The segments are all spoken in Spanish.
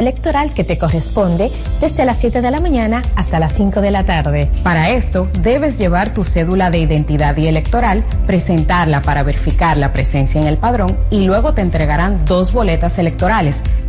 electoral que te corresponde desde las 7 de la mañana hasta las 5 de la tarde. Para esto, debes llevar tu cédula de identidad y electoral, presentarla para verificar la presencia en el padrón y luego te entregarán dos boletas electorales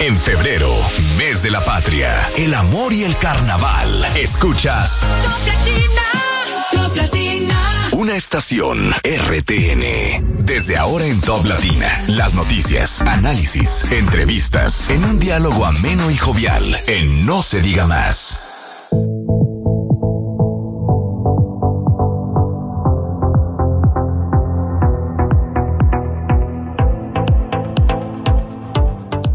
En febrero, mes de la patria, el amor y el carnaval. Escuchas. Una estación RTN. Desde ahora en Top Latina. Las noticias, análisis, entrevistas, en un diálogo ameno y jovial. En No se diga más.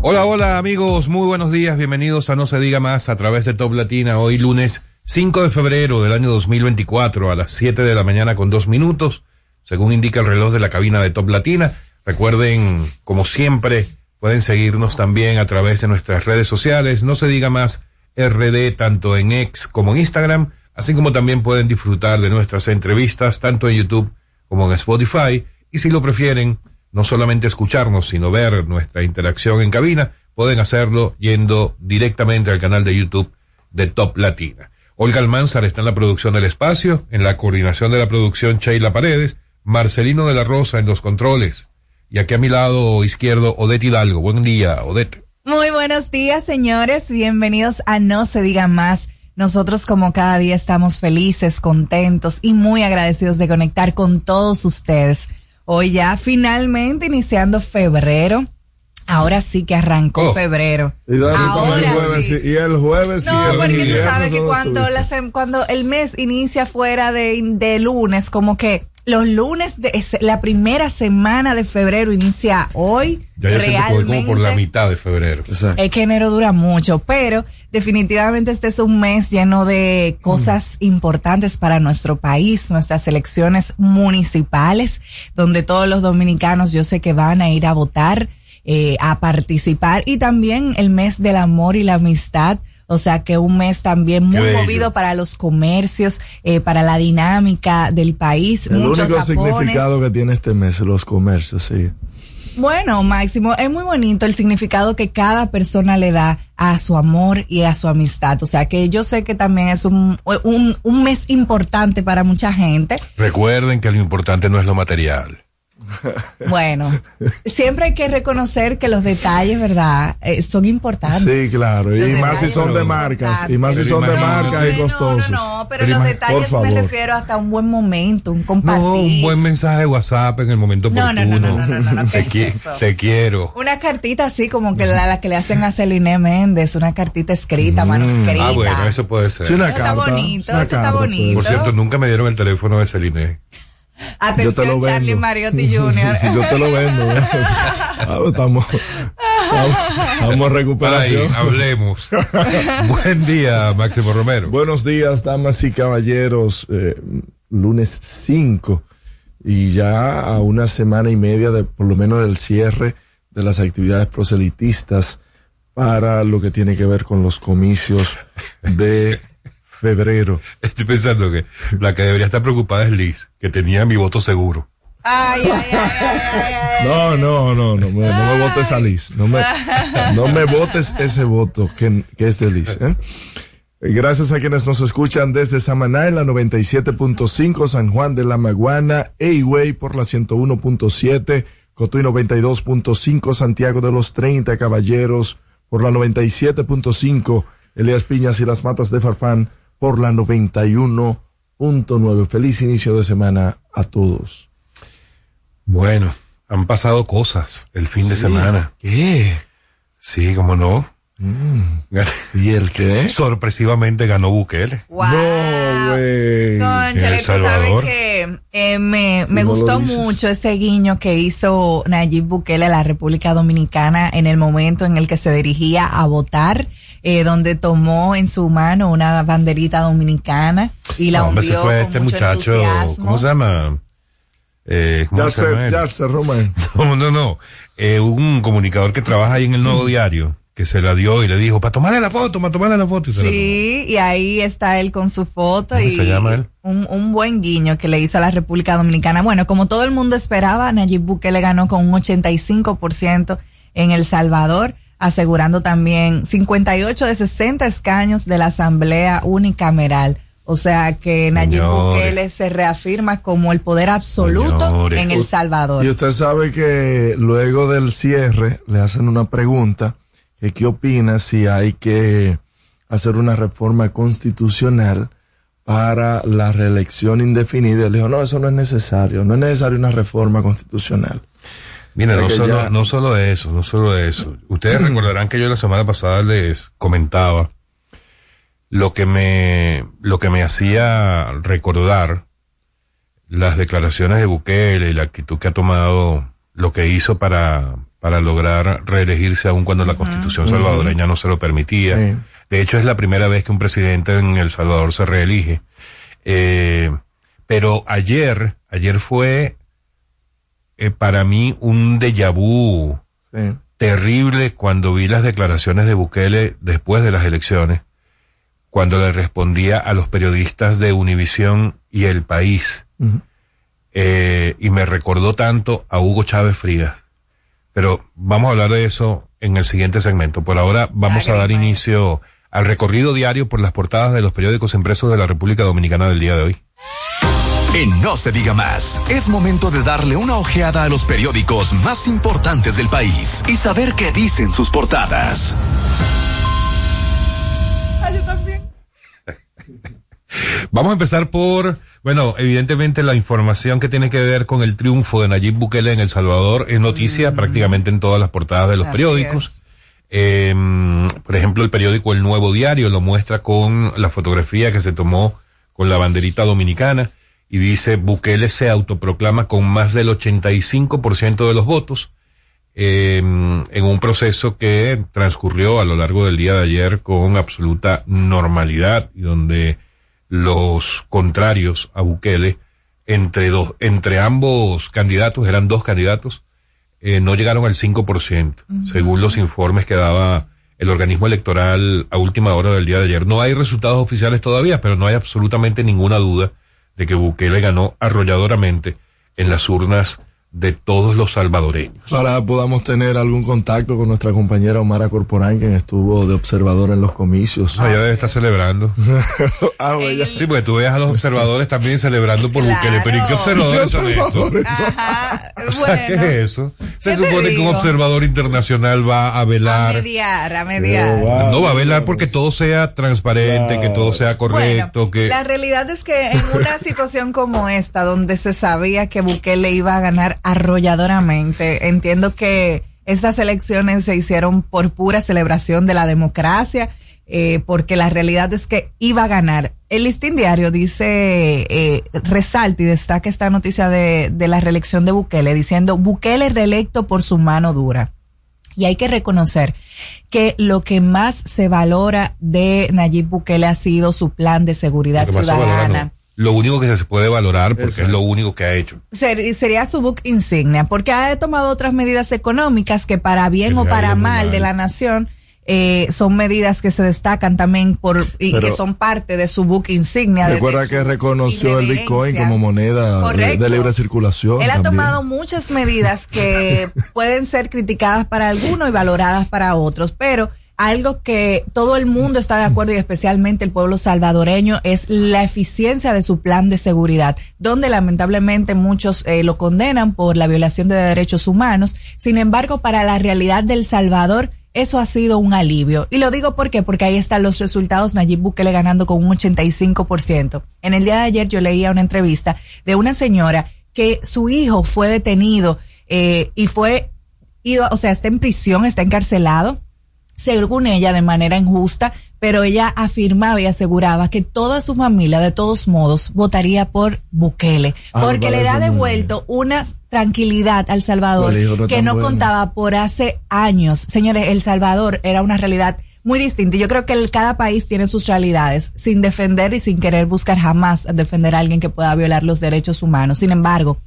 Hola, hola amigos, muy buenos días, bienvenidos a No se diga más a través de Top Latina, hoy lunes 5 de febrero del año 2024 a las 7 de la mañana con dos minutos, según indica el reloj de la cabina de Top Latina. Recuerden, como siempre, pueden seguirnos también a través de nuestras redes sociales, No se diga más RD, tanto en X como en Instagram, así como también pueden disfrutar de nuestras entrevistas, tanto en YouTube como en Spotify, y si lo prefieren, no solamente escucharnos, sino ver nuestra interacción en cabina, pueden hacerlo yendo directamente al canal de YouTube de Top Latina. Olga Almanzar está en la producción del espacio, en la coordinación de la producción Sheila Paredes, Marcelino de la Rosa en los controles, y aquí a mi lado izquierdo, Odette Hidalgo. Buen día, Odette. Muy buenos días, señores. Bienvenidos a No se diga más. Nosotros como cada día estamos felices, contentos y muy agradecidos de conectar con todos ustedes. Hoy ya finalmente iniciando febrero. Ahora sí que arrancó Oh. febrero. Y, dale, Ahora el jueves, sí. y el jueves No, y el porque tú sabes que cuando, la cuando el mes inicia fuera de, de lunes, como que los lunes de la primera semana de febrero inicia hoy. Ya yo voy como por la realmente. mitad de febrero. Exacto. Es que enero dura mucho, pero definitivamente este es un mes lleno de cosas importantes para nuestro país, nuestras elecciones municipales, donde todos los dominicanos yo sé que van a ir a votar, eh, a participar, y también el mes del amor y la amistad. O sea que un mes también muy movido para los comercios, eh, para la dinámica del país. El muchos único tapones. significado que tiene este mes, los comercios, sí. Bueno, Máximo, es muy bonito el significado que cada persona le da a su amor y a su amistad. O sea que yo sé que también es un, un, un mes importante para mucha gente. Recuerden que lo importante no es lo material. Bueno, siempre hay que reconocer que los detalles, ¿verdad? Eh, son importantes. Sí, claro. Y más si son de marcas. Y más si son de marcas y No, costosos. No, no, pero Pero los detalles por favor. me refiero hasta un buen momento, un compartir. No, un buen mensaje de WhatsApp en el momento No, oportuno. no, no, no, no, no, no, ¿qué te, qui- eso? te quiero. Una cartita así como que la, la que le hacen a Celine Méndez, una cartita escrita, manuscrita. Ah, bueno, eso puede ser. Sí, una Eso está bonito, una eso está carta, bonito. Por cierto, nunca me dieron el teléfono de Celine. Atención, vendo. Charlie Mariotti Jr. Yo te lo vendo. estamos, estamos, en Para ahí, recuperación. hablemos. Buen día, Máximo Romero. Buenos días, damas y caballeros. Eh, lunes 5 y ya a una semana y media de por lo menos del cierre de las actividades proselitistas para lo que tiene que ver con los comicios de febrero. Estoy pensando que la que debería estar preocupada es Liz, que tenía mi voto seguro. Ay, ay, ay, ay, ay, ay. No, no, no, no me, no me votes a Liz. No me, no me votes ese voto que, que es de Liz. ¿eh? Gracias a quienes nos escuchan desde Samaná en la 97.5, San Juan de la Maguana, Eyway por la 101.7, Cotuí 92.5, Santiago de los 30 Caballeros por la 97.5, Elías Piñas y las Matas de Farfán por la 91.9. Feliz inicio de semana a todos. Bueno, han pasado cosas el fin de semana. ¿Qué? Sí, cómo no. ¿Y el qué? Sorpresivamente ganó Bukele. Wow. No, güey. El Salvador. que eh, me, Si me no gustó mucho ese guiño que hizo Nayib Bukele a la República Dominicana en el momento en el que se dirigía a votar, eh, donde tomó en su mano una banderita dominicana y la No, hombre, hundió ese fue con este mucho muchacho, entusiasmo. ¿cómo se llama? Eh, ¿Cómo se llama Yatser, él? Yatser, Román. No, no, no. Eh, un comunicador que trabaja ahí en el Nuevo Diario, que se la dio y le dijo, para tomarle la foto, para tomarle la foto. Y se la Sí, y ahí está él con su foto ¿Cómo y se llama él? Un, un buen guiño que le hizo a la República Dominicana. Bueno, como todo el mundo esperaba, Nayib Bukele ganó con un 85% en El Salvador, asegurando también 58 de 60 escaños de la Asamblea Unicameral. O sea que Nayib. Bukele se reafirma como el poder absoluto Señores. en El Salvador. Y usted sabe que luego del cierre le hacen una pregunta que qué opina si hay que hacer una reforma constitucional para la reelección indefinida. Le dijo, no, eso no es necesario, no es necesario una reforma constitucional. Mira, no solo, ya- no solo eso, no solo eso. Ustedes recordarán que yo la semana pasada les comentaba lo que me, lo que me hacía recordar las declaraciones de Bukele y la actitud que ha tomado, lo que hizo para, para lograr reelegirse aun cuando la constitución salvadoreña no se lo permitía. Sí. De hecho, es la primera vez que un presidente en El Salvador se reelige. Eh, pero ayer, ayer fue eh, para mí un déjà vu Sí. terrible cuando vi las declaraciones de Bukele después de las elecciones, cuando le respondía a los periodistas de Univisión y El País. Eh, y me recordó tanto a Hugo Chávez Frías. Pero vamos a hablar de eso en el siguiente segmento. Por ahora vamos a dar inicio al recorrido diario por las portadas de los periódicos impresos de la República Dominicana del día de hoy. En No se diga más, es momento de darle una ojeada a los periódicos más importantes del país y saber qué dicen sus portadas. Vamos a empezar por, bueno, evidentemente la información que tiene que ver con el triunfo de Nayib Bukele en El Salvador es noticia prácticamente en todas las portadas de los Mm. Así periódicos. es. Eh, por ejemplo, el periódico El Nuevo Diario lo muestra con la fotografía que se tomó con la banderita dominicana y dice Bukele se autoproclama con más del 85% de los votos eh, en un proceso que transcurrió a lo largo del día de ayer con absoluta normalidad y donde los contrarios a Bukele entre dos, entre ambos candidatos, eran dos candidatos, eh, no llegaron al 5%, según los informes que daba el organismo electoral a última hora del día de ayer. No hay resultados oficiales todavía, pero no hay absolutamente ninguna duda de que Bukele ganó arrolladoramente en las urnas de todos los salvadoreños. Para podamos tener algún contacto con nuestra compañera Omara Corporán, quien estuvo de observador en los comicios. Ah, ya debe estar celebrando. Ah, bueno, ya. Sí, porque tú ves a los observadores también celebrando por Bukele, pero ¿y qué observadores son estos? Ajá, O sea, ¿qué es eso? Se ¿qué supone que un observador internacional va a A velar. mediar, a mediar. Oh, wow. No va a velar porque todo sea transparente, que todo sea correcto, Bueno, que La realidad es que en una situación como esta, donde se sabía que Bukele iba a ganar arrolladoramente, entiendo que esas elecciones se hicieron por pura celebración de la democracia, eh, porque la realidad es que iba a ganar. El listín diario dice, eh, resalta y destaca esta noticia de, de la reelección de Bukele, diciendo Bukele reelecto por su mano dura. Y hay que reconocer que lo que más se valora de Nayib Bukele ha sido su plan de seguridad ciudadana. Lo único que se puede valorar porque es lo único que ha hecho. Ser- sería su book insignia, porque ha tomado otras medidas económicas que para bien Que o para mal mal. de la nación eh, son medidas que se destacan también por y Pero- que son parte de su book insignia. Recuerda de que reconoció el Bitcoin como moneda de, Correcto. de libre circulación. Él ha tomado muchas medidas que pueden ser criticadas para algunos y valoradas para otros, pero algo que todo el mundo está de acuerdo y especialmente el pueblo salvadoreño es la eficiencia de su plan de seguridad, donde lamentablemente muchos eh, lo condenan por la violación de derechos humanos. Sin embargo, para la realidad del Salvador, eso ha sido un alivio. Y lo digo ¿por qué? porque ahí están los resultados, Nayib Bukele ganando con un 85%. En el día de ayer yo leía una entrevista de una señora que su hijo fue detenido eh, y fue ido, o sea, está en prisión, está encarcelado, según ella, de manera injusta, pero ella afirmaba y aseguraba que toda su familia, de todos modos, votaría por Bukele, Ah, porque le da devuelto una tranquilidad al Salvador que no contaba por hace años. Señores, El Salvador era una realidad muy distinta. Yo creo que el- cada país tiene sus realidades, sin defender y sin querer buscar jamás defender a alguien que pueda violar los derechos humanos. Sin embargo,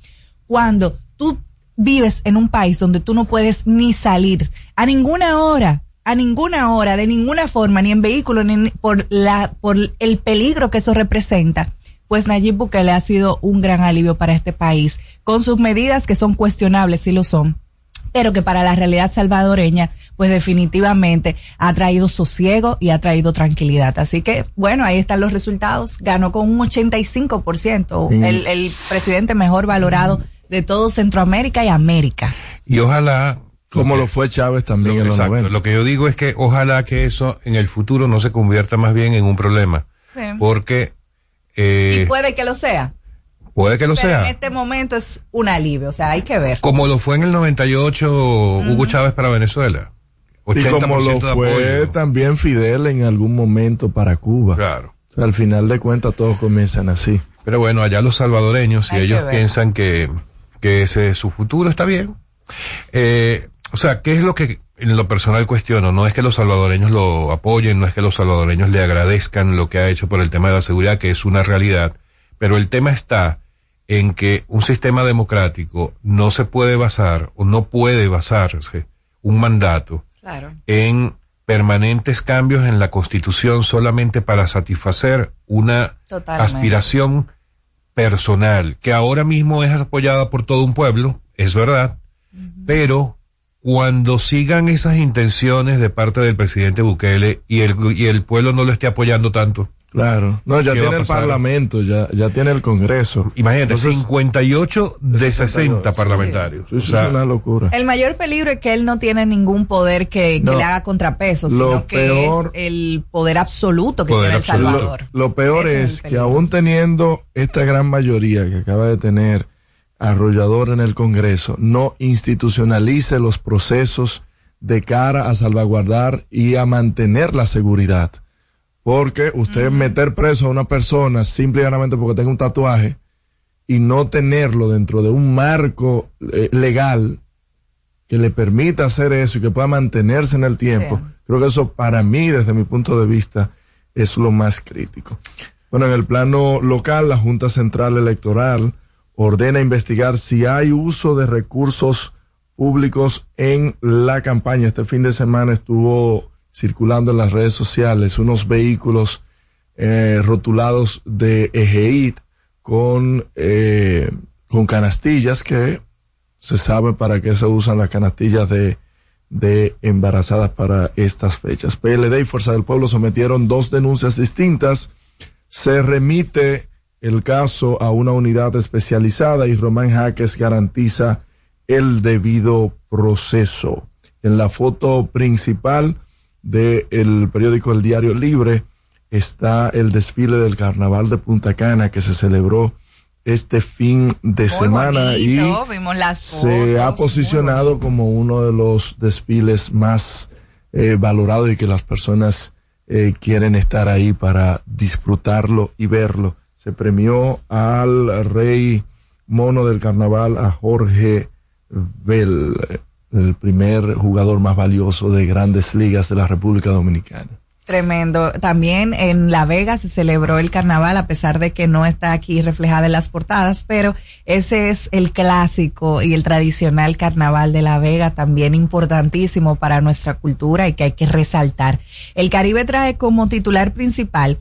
cuando tú vives en un país donde tú no puedes ni salir a ninguna hora, a ninguna hora, de ninguna forma, ni en vehículo, ni por la, por el peligro que eso representa, pues Nayib Bukele ha sido un gran alivio para este país, con sus medidas que son cuestionables, sí lo son, pero que para la realidad salvadoreña, pues definitivamente ha traído sosiego y ha traído tranquilidad. Así que, bueno, ahí están los resultados. Ganó con un 85%, Mm. el, el presidente mejor valorado de todo Centroamérica y América. Y ojalá. Como lo fue Chávez también lo- en los exacto. 90. Lo que yo digo es que ojalá que eso en el futuro no se convierta más bien en un problema. Porque eh, y puede que lo sea. puede que lo pero sea. en este momento es un alivio, o sea, hay que ver. Como lo fue en el 98 Hugo Chávez para Venezuela. Y 80% como lo fue también Fidel en algún momento para Cuba. Claro. O sea, al final de cuentas todos comienzan así. Pero bueno, allá los salvadoreños, si que ellos piensan que, que ese es su futuro, está bien. Eh, o sea, ¿qué es lo que en lo personal cuestiono? No es que los salvadoreños lo apoyen, no es que los salvadoreños le agradezcan lo que ha hecho por el tema de la seguridad, que es una realidad, pero el tema está en que un sistema democrático no se puede basar o no puede basarse un mandato Claro. en permanentes cambios en la constitución solamente para satisfacer una Totalmente. aspiración personal, que ahora mismo es apoyada por todo un pueblo, es verdad, pero cuando sigan esas intenciones de parte del presidente Bukele y el, y el pueblo no lo esté apoyando tanto, Claro. No, ya ¿Qué va tiene el parlamento, ya, ya tiene el Congreso. imagínate, Entonces, 58 de 60 62, parlamentarios. Sí, O eso sea, es una locura. El mayor peligro es que él no tiene ningún poder que, que No. le haga contrapeso, Lo sino que peor- es el poder absoluto que Poder tiene El absoluto. Salvador. Lo, lo peor Ese es es, el que aún teniendo esta gran mayoría que acaba de tener arrollador en el Congreso, no institucionalice los procesos de cara a salvaguardar y a mantener la seguridad. Porque usted meter preso a una persona simple y llanamente porque tenga un tatuaje y no tenerlo dentro de un marco eh, legal que le permita hacer eso y que pueda mantenerse en el tiempo, Sí. creo que eso para mí, desde mi punto de vista, es lo más crítico. Bueno, en el plano local, la Junta Central Electoral ordena investigar si hay uso de recursos públicos en la campaña. Este fin de semana estuvo circulando en las redes sociales unos vehículos eh, rotulados de EGEIT con, eh, con canastillas que se sabe para qué se usan las canastillas de, de embarazadas para estas fechas. PLD y Fuerza del Pueblo sometieron dos denuncias distintas. Se remite el caso a una unidad especializada y Román Jaques garantiza el debido proceso. En la foto principal del periódico El Diario Libre está el desfile del Carnaval de Punta Cana que se celebró este fin de Muy semana bonito, y se ha posicionado como uno de los desfiles más eh, valorados y que las personas eh, quieren estar ahí para disfrutarlo y verlo. Se premió al rey mono del carnaval, a Jorge Bell, el primer jugador más valioso de grandes ligas de la República Dominicana. Tremendo. También en La Vega se celebró el carnaval, a pesar de que no está aquí reflejada en las portadas, pero ese es el clásico y el tradicional carnaval de La Vega, también importantísimo para nuestra cultura y que hay que resaltar. El Caribe trae como titular principal,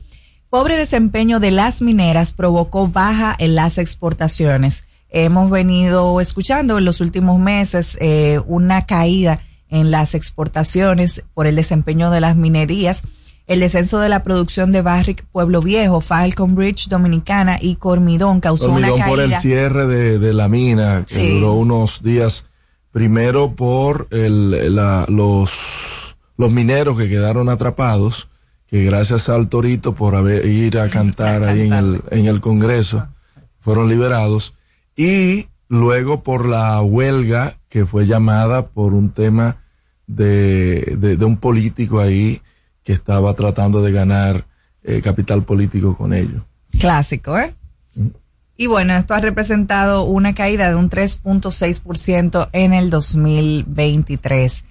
pobre desempeño de las mineras provocó baja en las exportaciones. Hemos venido escuchando en los últimos meses eh, una caída en las exportaciones por el desempeño de las minerías, el descenso de la producción de Barrick Pueblo Viejo, Falcon Bridge Dominicana y Cormidón causó una por el caída. cierre de, de la mina, que Sí. duró unos días. Primero por el, la- los, los mineros que quedaron atrapados, que gracias al Torito por haber, ir a cantar ahí en el, en el Congreso, fueron liberados. y luego por la huelga que fue llamada por un tema de, de, un político ahí que estaba tratando de ganar eh, capital político con ellos. Clásico, ¿eh? Mm. Y bueno, esto ha representado una caída de un 3.6% en el 2023.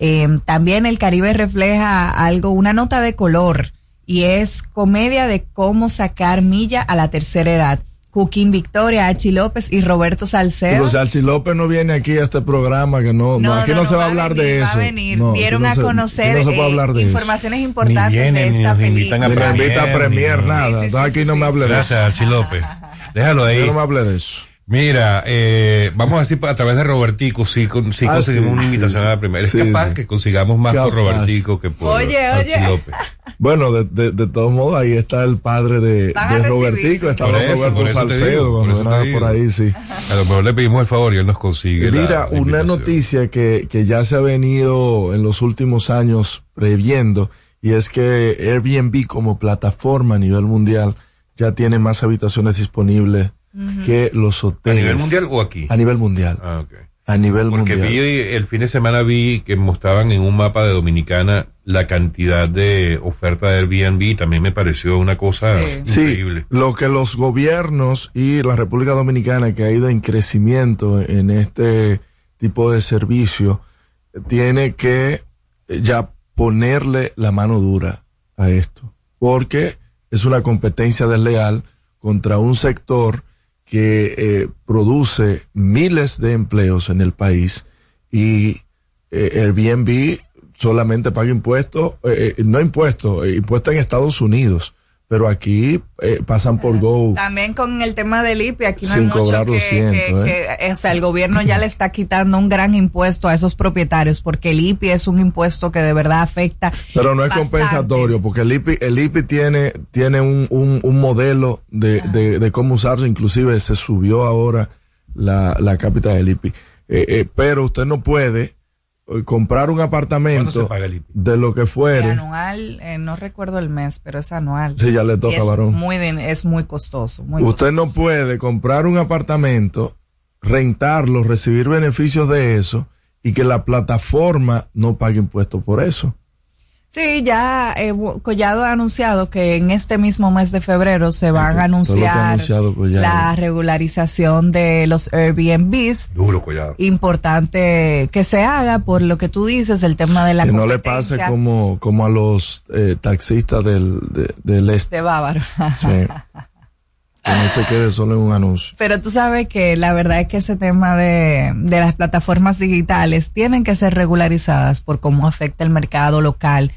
Eh, también el Caribe refleja algo, una nota de color, y es comedia de cómo sacar milla a la tercera edad. Joaquín Victoria, Archie López y Roberto Salcedo. Pero Archie López no viene aquí a este programa, que no, no, aquí no, se va, a hablar de eso. Va a venir. Dieron a conocer eh, informaciones importantes de esta película. Ni me invita a premier, nada. aquí no me hable de eso. Gracias, Archie López. Déjalo ahí. no me hable de eso. Mira, eh, vamos a decir a través de Robertico sí, sí ah, conseguimos una invitación a la primera. Es capaz que consigamos más por Robertico que por oye, oye. López. Bueno, de, de, de todos modos, ahí está el padre de, de Robertico, está Roberto Salcedo, cuando por, por ahí, sí. A lo mejor le pedimos el favor y él nos consigue. Mira, una noticia que, que ya se ha venido en los últimos años previendo, y es que Airbnb como plataforma a nivel mundial ya tiene más habitaciones disponibles que los hoteles. ¿A nivel mundial o aquí? A nivel mundial. Ah. A nivel mundial. Porque vi el fin de semana vi que mostraban en un mapa de Dominicana la cantidad de oferta de Airbnb y también me pareció una cosa increíble. Sí, lo que los gobiernos y la República Dominicana que ha ido en crecimiento en este tipo de servicio tiene que ya ponerle la mano dura a esto porque es una competencia desleal contra un sector que eh, produce miles de empleos en el país y eh, Airbnb solamente paga impuestos, eh, no impuestos, impuestos en Estados Unidos pero aquí eh, pasan por Go. También con el tema del IPI, aquí no hay mucho que, ¿eh? o sea, el gobierno ya le está quitando un gran impuesto a esos propietarios, porque el IPI es un impuesto que de verdad afecta. Pero no es compensatorio, porque el IPI, el IPI tiene, tiene un, un, un modelo de, de, de, cómo usarlo, inclusive se subió ahora la, la cápita del IPI. Eh, eh, pero usted no puede comprar un apartamento de lo que fuere. anual, eh, no recuerdo el mes, pero es anual. Sí, ya le toca, es varón. Muy es muy costoso. Usted no puede comprar un apartamento, rentarlo, recibir beneficios de eso y que la plataforma no pague impuestos por eso. Sí, ya eh, Collado ha anunciado que en este mismo mes de febrero se van a anunciar la regularización de los Airbnbs. Duro, Collado. Importante que se haga por lo que tú dices, el tema de la Que no le pase como, como a los eh, taxistas del, del este. De Bávaro. Sí. que no se quede solo en un anuncio. Pero tú sabes que la verdad es que ese tema de, de las plataformas digitales tienen que ser regularizadas por cómo afecta el mercado local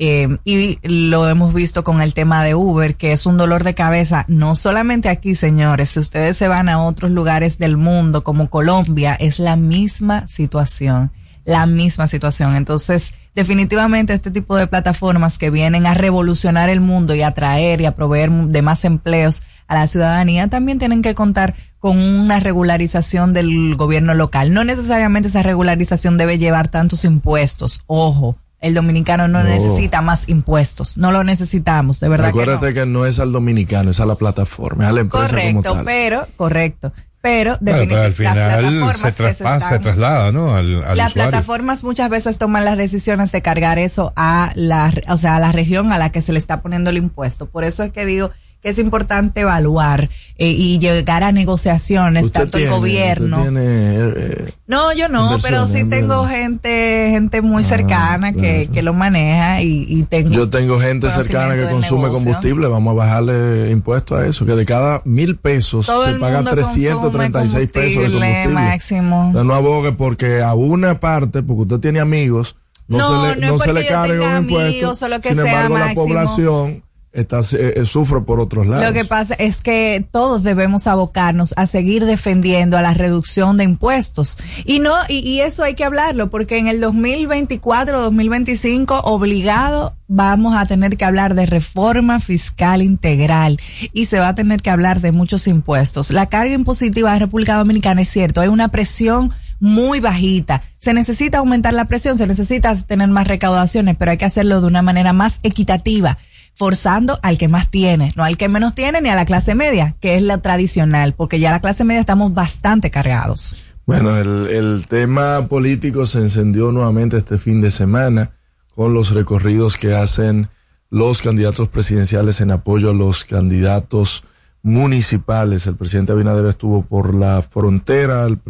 eh, y lo hemos visto con el tema de Uber, que es un dolor de cabeza, no solamente aquí, señores, si ustedes se van a otros lugares del mundo, como Colombia, es la misma situación, la misma situación. Entonces, definitivamente este tipo de plataformas que vienen a revolucionar el mundo y a traer y a proveer de más empleos a la ciudadanía, también tienen que contar con una regularización del gobierno local. No necesariamente esa regularización debe llevar tantos impuestos, ojo, el dominicano no, necesita más impuestos, no lo necesitamos, de verdad. Acuérdate que no. es al dominicano, es a la plataforma, es a la empresa correcto, como tal. pero, correcto. Pero, pero al final se, traspasa, se traslada, ¿no? Al, las plataformas muchas veces toman las decisiones de cargar eso a la, o sea, a la región a la que se le está poniendo el impuesto. Por eso es que digo, que es importante evaluar eh, y llegar a negociaciones, tanto el gobierno. Eh, no, yo no, pero sí tengo gente gente muy ah, cercana que, que lo maneja y, y, tengo. Yo tengo gente cercana que consume combustible, vamos a bajarle impuestos a eso, que de cada mil pesos se paga 336 pesos de combustible. Máximo. no abogue porque a una parte, porque usted tiene amigos, no, se le, no, se le carga un impuesto. Sin embargo, la población está, eh, eh, sufre por otros lados. Lo que pasa es que todos debemos abocarnos a seguir defendiendo a la reducción de impuestos. Y no, y, y eso hay que hablarlo, porque en el 2024, 2025, obligado vamos a tener que hablar de reforma fiscal integral y se va a tener que hablar de muchos impuestos. La carga impositiva de República Dominicana es cierto, hay una presión muy bajita. Se necesita aumentar la presión, se necesita tener más recaudaciones, pero hay que hacerlo de una manera más equitativa forzando al que más tiene, no al que menos tiene ni a la clase media, que es la tradicional, porque ya la clase media estamos bastante cargados. Bueno, el, tema político se encendió nuevamente este fin de semana con los recorridos que hacen los candidatos presidenciales en apoyo a los candidatos municipales. El presidente Abinader estuvo por la frontera, el,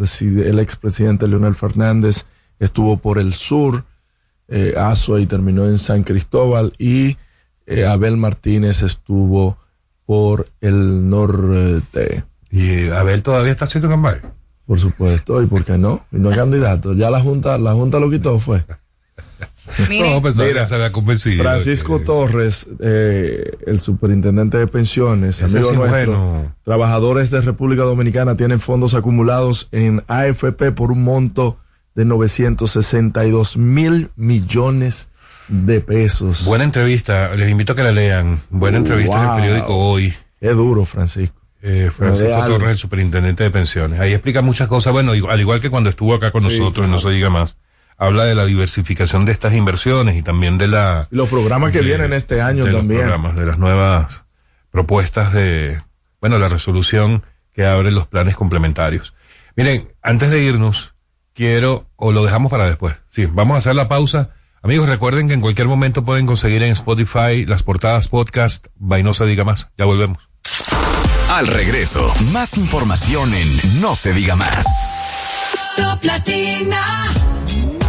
el expresidente Leonel Fernández estuvo por el sur, eh, y terminó en San Cristóbal y eh, Abel Martínez estuvo por el norte. ¿Y Abel todavía está haciendo campaña? Por supuesto, ¿y por qué no? Y no es candidato. Ya la Junta, la Junta lo quitó, fue. no, mira, se había convencido. Francisco Torres, eh, el superintendente de pensiones, amigo nuestro, trabajadores de República Dominicana tienen fondos acumulados en AFP por un monto de 962 mil millones de pesos. Buena entrevista, les invito a que la lean. Buena entrevista en el periódico Hoy. Es duro, Francisco. Eh, Francisco Torres, el superintendente de pensiones. Ahí explica muchas cosas, bueno, al igual que cuando estuvo acá con nosotros, no se diga más. Habla de la diversificación de estas inversiones y también de la... Los programas que vienen este año de también. Los programas, de las nuevas propuestas de, bueno, la resolución que abre los planes complementarios. Miren, antes de irnos, quiero, o lo dejamos para después. Sí, vamos a hacer la pausa. Amigos, recuerden que en cualquier momento pueden conseguir en Spotify las portadas podcast Vainosa Diga Más. Ya volvemos. Al regreso, más información en No se diga más. Top Latina.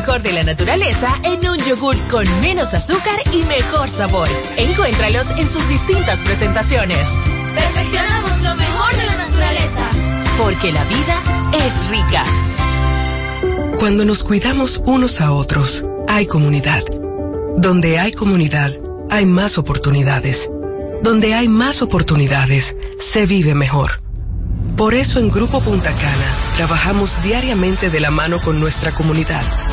Mejor de la naturaleza en un yogur con menos azúcar y mejor sabor. Encuéntralos en sus distintas presentaciones. Perfeccionamos lo mejor de la naturaleza. Porque la vida es rica. Cuando nos cuidamos unos a otros, hay comunidad. Donde hay comunidad, hay más oportunidades. Donde hay más oportunidades, se vive mejor. Por eso en Grupo Punta Cana trabajamos diariamente de la mano con nuestra comunidad,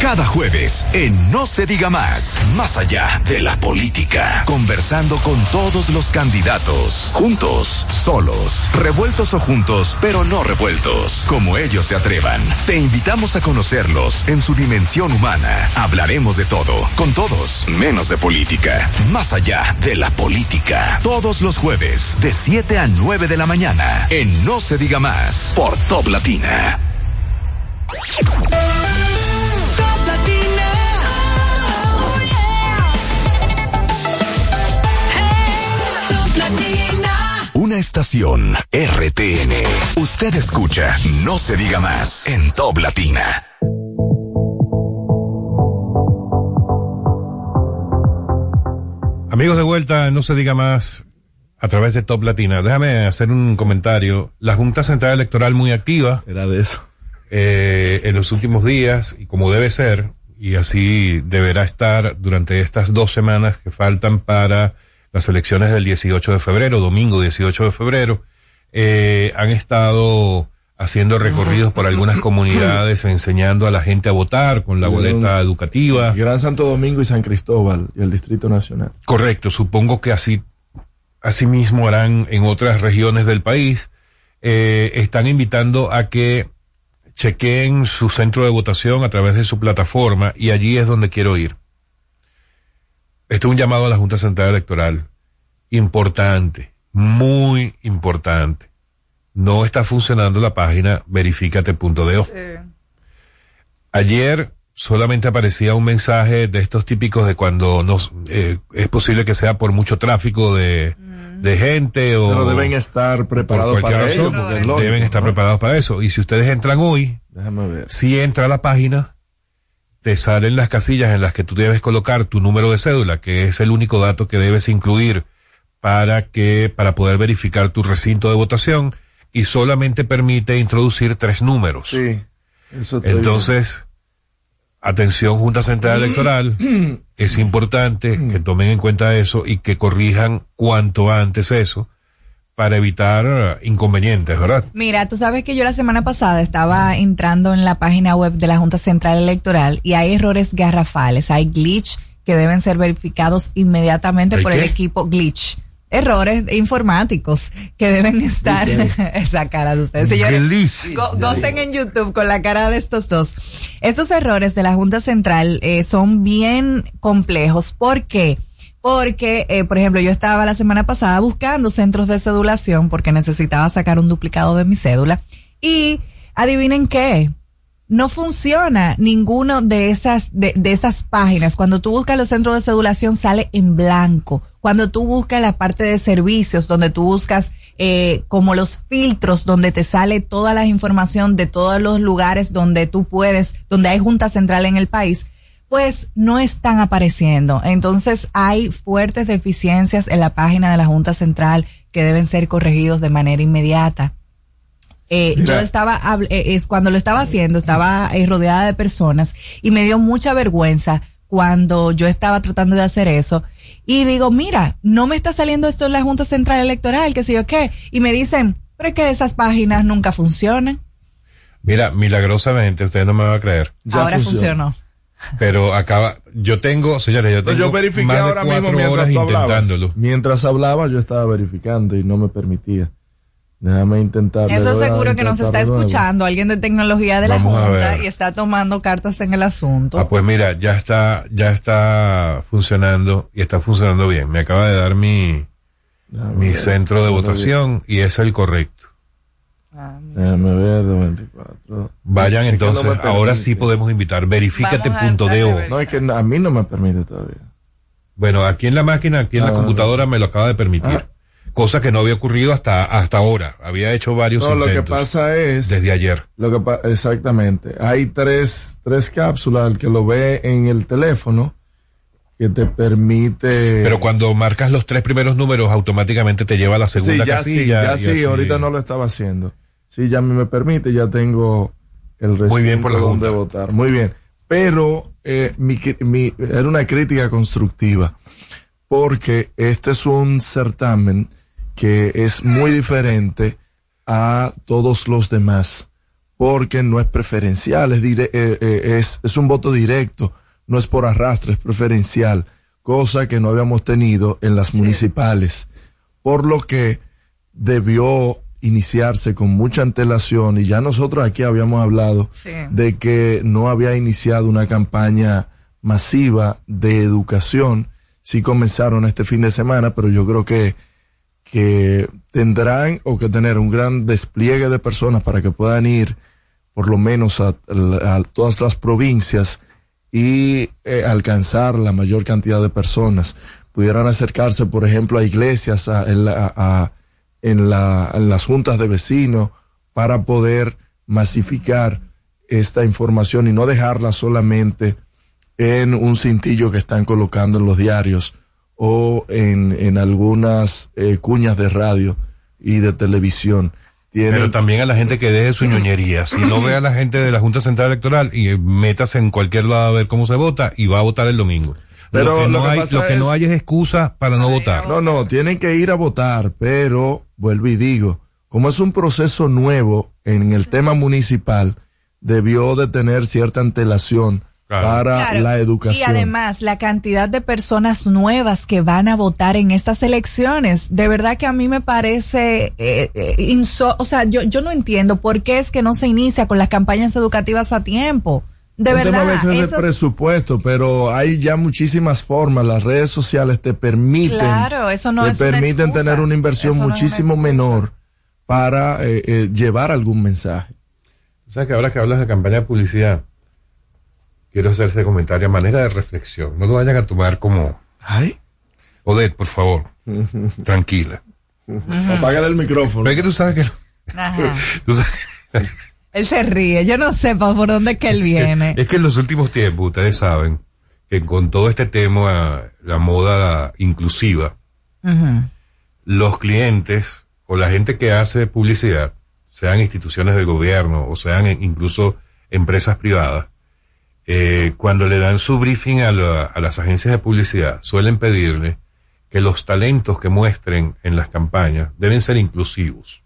Cada jueves en No se diga más, más allá de la política, conversando con todos los candidatos, juntos, solos, revueltos o juntos, pero no revueltos, como ellos se atrevan. Te invitamos a conocerlos en su dimensión humana. Hablaremos de todo, con todos, menos de política, más allá de la política. Todos los jueves, de 7 a 9 de la mañana, en No se diga más, por Top Latina. Una estación RTN. Usted escucha No se diga más en Top Latina. Amigos de vuelta, no se diga más a través de Top Latina. Déjame hacer un comentario. La Junta Central Electoral muy activa. Era de eso. Eh, en los últimos días, y como debe ser, y así deberá estar durante estas dos semanas que faltan para las elecciones del 18 de febrero, domingo 18 de febrero, eh, han estado haciendo recorridos por algunas comunidades enseñando a la gente a votar con la boleta educativa. Gran Santo Domingo y San Cristóbal y el Distrito Nacional. Correcto, supongo que así, así mismo harán en otras regiones del país. Eh, están invitando a que chequeen su centro de votación a través de su plataforma y allí es donde quiero ir. Este es un llamado a la Junta Central Electoral. Importante, muy importante. No está funcionando la página verifícate.de. Sí. Ayer solamente aparecía un mensaje de estos típicos de cuando nos, eh, es posible que sea por mucho tráfico de, de gente o... Pero deben estar preparados para ello. razón, porque es lógico, deben estar ¿no? preparados para eso. Y si ustedes entran hoy, Déjame ver. si entra a la página, te salen las casillas en las que tú debes colocar tu número de cédula, que es el único dato que debes incluir para que, para poder verificar tu recinto de votación y solamente permite introducir tres números. Sí. Eso estoy Entonces, atención Junta Central Electoral, es importante que tomen en cuenta eso y que corrijan cuanto antes eso para evitar eh, inconvenientes, ¿verdad? Mira, tú sabes que yo la semana pasada estaba entrando en la página web de la Junta Central Electoral y hay errores garrafales, hay glitch que deben ser verificados inmediatamente ¿El por el equipo glitch. Errores informáticos que deben estar esa cara de ustedes. Señores, Glitch. go- gocen en YouTube con la cara de estos dos. Estos errores de la Junta Central eh, son bien complejos. ¿Por qué? Porque, eh, por ejemplo, yo estaba la semana pasada buscando centros de cedulación porque necesitaba sacar un duplicado de mi cédula. Y adivinen qué, no funciona ninguno de esas, de, de esas páginas. Cuando tú buscas los centros de cedulación sale en blanco. Cuando tú buscas la parte de servicios, donde tú buscas eh, como los filtros, donde te sale toda la información de todos los lugares donde tú puedes, donde hay junta central en el país, pues no están apareciendo. Entonces hay fuertes deficiencias en la página de la Junta Central que deben ser corregidos de manera inmediata. Eh, yo estaba, eh, es cuando lo estaba haciendo, estaba eh, rodeada de personas y me dio mucha vergüenza cuando yo estaba tratando de hacer eso. Y digo, mira, no me está saliendo esto en la Junta Central Electoral, que sé yo qué. Y me dicen, pero es que esas páginas nunca funcionan. Mira, milagrosamente, ustedes no me van a creer, Ya Ahora funcionó. funcionó. Pero acaba, yo tengo, señores, yo tengo yo verifiqué más de ahora mismo mientras tú intentándolo. Mientras hablaba, yo estaba verificando y no me permitía. Déjame intentar. Eso seguro que nos está escuchando alguien de tecnología de Vamos la Junta y está tomando cartas en el asunto. Ah, pues mira, ya está, ya está funcionando y está funcionando bien. Me acaba de dar mi, Déjame mi ver. centro de votación y es el correcto. Déjame ver, de 24. Vayan Es que no entonces, ahora sí podemos invitar. Verifícate Vamos a punto darle de o. ver. No, es que a mí no me permite todavía. Bueno, aquí en la máquina, aquí en la Ah. computadora me lo acaba de permitir. Ah. Cosa que no había ocurrido hasta, hasta ahora. Había hecho varios No, lo que intentos pasa es. desde ayer. Lo que pa- exactamente. Hay tres, tres cápsulas, el que lo ve en el teléfono, que te permite. Pero cuando marcas los tres primeros números, automáticamente te lleva a la segunda sí, ya casilla. sí, ya sí, así. ahorita no lo estaba haciendo. Sí, ya me permite, ya tengo el recinto Muy bien por la donde votar. Muy bien. Pero eh, mi, mi- era una crítica constructiva, porque este es un certamen que es muy diferente a todos los demás, porque no es preferencial, es, dire- eh, eh, es, es un voto directo, no es por arrastre, es preferencial, cosa que no habíamos tenido en las municipales, por lo que debió iniciarse con mucha antelación y ya nosotros aquí habíamos hablado Sí. de que no había iniciado una campaña masiva de educación. Sí comenzaron este fin de semana, pero yo creo que, que tendrán o que tener un gran despliegue de personas para que puedan ir por lo menos a, a todas las provincias y eh, alcanzar la mayor cantidad de personas. Pudieran acercarse, por ejemplo, a iglesias, a- a- en la- en las juntas de vecinos, para poder masificar esta información y no dejarla solamente en un cintillo que están colocando en los diarios o en, en algunas eh, cuñas de radio y de televisión. Pero también a la gente que deje su ñoñería. Si no ve a la gente de la Junta Central Electoral y métase en cualquier lado a ver cómo se vota y va a votar el domingo. Pero lo que, lo no, que hay, pasa lo que no es- hay es excusa para no votar. No, no, tienen que ir a votar, pero vuelvo y digo, como es un proceso nuevo en el tema municipal, debió de tener cierta antelación Claro. para Claro, la educación. Y además, la cantidad de personas nuevas que van a votar en estas elecciones, de verdad que a mí me parece, eh, eh, inso- o sea, yo, yo no entiendo por qué es que no se inicia con las campañas educativas a tiempo. De Un tema verdad, a veces de eso es- presupuesto, pero hay ya muchísimas formas. Las redes sociales te permiten, Claro, eso no te es permiten tener una inversión no una muchísimo menor para eh, eh, llevar algún mensaje. O sea que ahora que hablas de campaña de publicidad, quiero hacer ese comentario a manera de reflexión. No lo vayan a tomar como, Ay, Odette, por favor. tranquila. Apaga el micrófono. Pero es que tú sabes que... Ajá. tú sabes- Él se ríe. Yo no sé por dónde es que él viene. Es que en los últimos tiempos, ustedes saben que con todo este tema, la moda inclusiva, los clientes o la gente que hace publicidad, sean instituciones del gobierno o sean incluso empresas privadas, eh, cuando le dan su briefing a, la- a las agencias de publicidad, suelen pedirle que los talentos que muestren en las campañas deben ser inclusivos.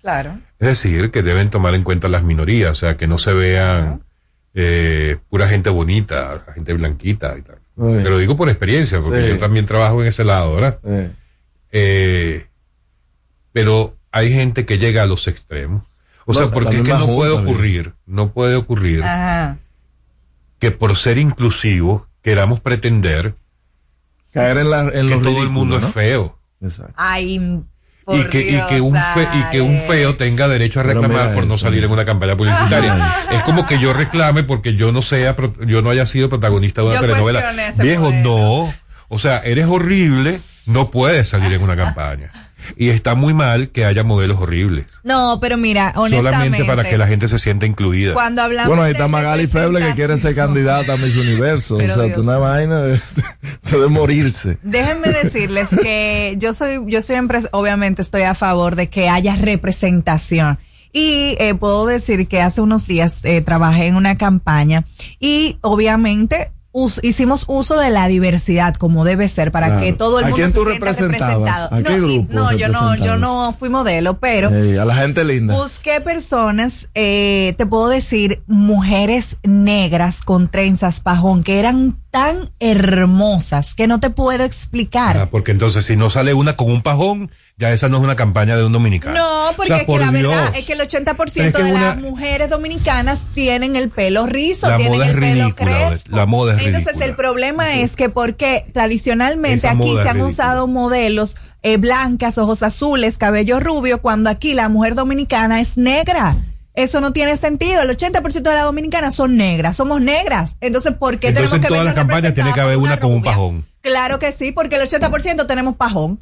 Claro. Es decir, que deben tomar en cuenta las minorías, o sea, que no se vean eh, pura gente bonita, gente blanquita y tal. Te lo digo por experiencia, porque Sí. yo también trabajo en ese lado, ¿verdad? Eh, Eh, pero hay gente que llega a los extremos. O No, sea, porque es que no puede ocurrir, no puede ocurrir Ajá. que por ser inclusivos queramos pretender caer en, la, en que todo el mundo ¿no? es feo. Exacto. Ay, Y que, y, que un fe- y que un feo tenga derecho a reclamar por no salir en una campaña publicitaria. es como que yo reclame porque yo no sea, pro- yo no haya sido protagonista de una Yo telenovela. Viejo, modelo. no. O sea, eres horrible, no puedes salir en una campaña. Y está muy mal que haya modelos horribles. No, pero mira, honestamente. Solamente para que la gente se sienta incluida. Cuando hablamos Bueno, ahí está Magali Feble que quiere ser candidata a Miss Universo. Pero o sea, Dios tú una vaina de, de morirse. Déjenme decirles que yo soy, yo siempre, obviamente estoy a favor de que haya representación. Y eh, puedo decir que hace unos días eh, trabajé en una campaña y obviamente us- hicimos uso de la diversidad como debe ser para Claro. que todo el ¿A mundo quién se sienta representado. ¿A qué no, grupo no, yo no, yo no fui modelo, pero Ey, a la gente linda. Busqué personas, eh, te puedo decir, mujeres negras con trenzas pajón, que eran tan hermosas que no te puedo explicar. Ah, porque entonces si no sale una con un pajón, ya esa no es una campaña de un dominicano. No, porque O sea, es que por la Dios. verdad es que el 80% Pero es que de una- las mujeres dominicanas tienen el pelo rizo, La tienen moda el pelo crespo. la moda es Entonces ridícula. el problema es que porque tradicionalmente Esa aquí se han usado modelos eh, blancas, ojos azules, cabello rubio, cuando aquí la mujer dominicana es negra. Eso no tiene sentido. El 80% de las dominicanas son negras. Somos negras. Entonces, ¿por qué Entonces, tenemos en que todas vernos las campañas tiene que haber una por con un pajón. Claro que sí, porque el 80% tenemos pajón.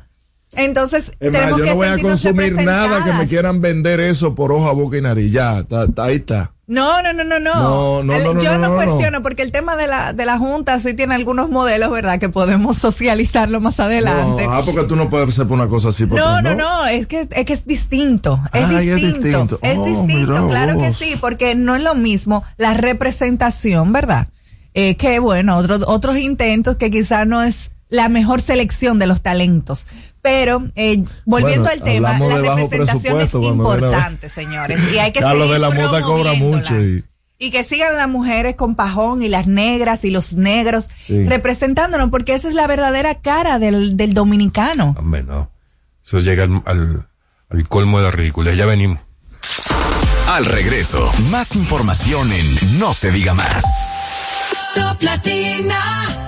Entonces, Es más, tenemos yo que no voy a consumir nada que me quieran vender eso por hoja, boca y nariz. Ya, ta- ta- ahí está. No, no, no, no, no. No, no, no, Yo no, no, no, no. cuestiono porque el tema de la, de la Junta sí tiene algunos modelos, ¿verdad? Que podemos socializarlo más adelante. No, ah, porque tú no puedes hacer por una cosa así. por No, no, no, es que, es que es distinto. Es es distinto. distinto. Es Oh, distinto, mira claro que sí, porque no es lo mismo la representación, ¿verdad? Eh, que bueno, otros, otros intentos que quizás no es la mejor selección de los talentos. Pero, eh, volviendo Bueno, al tema, la representación es importante, señores. Y hay que Ya seguir de la moda cobra promoviéndola. mucho y- Y que sigan las mujeres con pajón y las negras y los negros Sí. representándonos, porque esa es la verdadera cara del, del dominicano. Hombre, no. Eso llega al, al, al colmo de la ridiculez. Ya venimos. Al regreso, más información en No se diga más. Top Latina.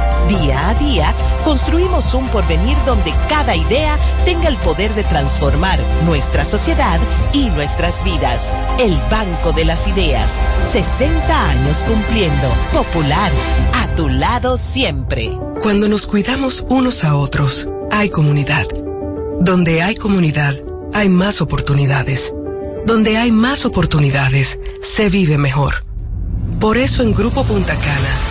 Día a día construimos un porvenir donde cada idea tenga el poder de transformar nuestra sociedad y nuestras vidas. El Banco de las Ideas. 60 años cumpliendo. Popular. A tu lado siempre. Cuando nos cuidamos unos a otros, hay comunidad. Donde hay comunidad, hay más oportunidades. Donde hay más oportunidades, se vive mejor. Por eso en Grupo Punta Cana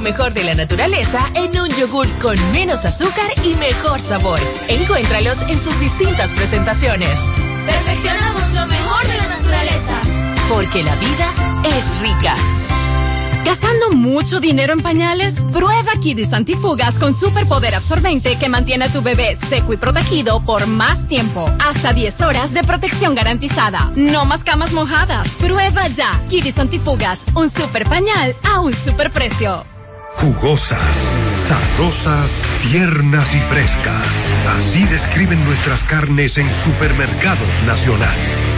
lo mejor de la naturaleza en un yogur con menos azúcar y mejor sabor. Encuéntralos en sus distintas presentaciones. Perfeccionamos lo mejor de la naturaleza. porque la vida es rica. ¿Gastando mucho dinero en pañales? Prueba Kidis Antifugas con superpoder absorbente que mantiene a tu bebé seco y protegido por más tiempo. Hasta 10 horas de protección garantizada. No más camas mojadas. Prueba ya Kidis Antifugas, un super pañal a un super precio. Jugosas, sabrosas, tiernas y frescas. Así describen nuestras carnes en Supermercados Nacional.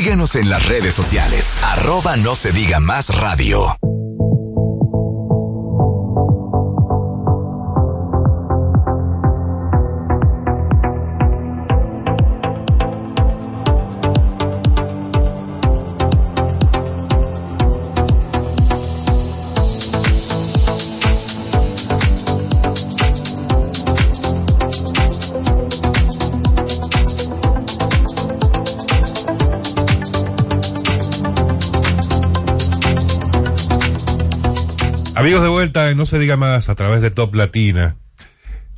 Síguenos en las redes sociales. Arroba no se diga más radio. Amigos de vuelta, en no se diga más a través de Top Latina.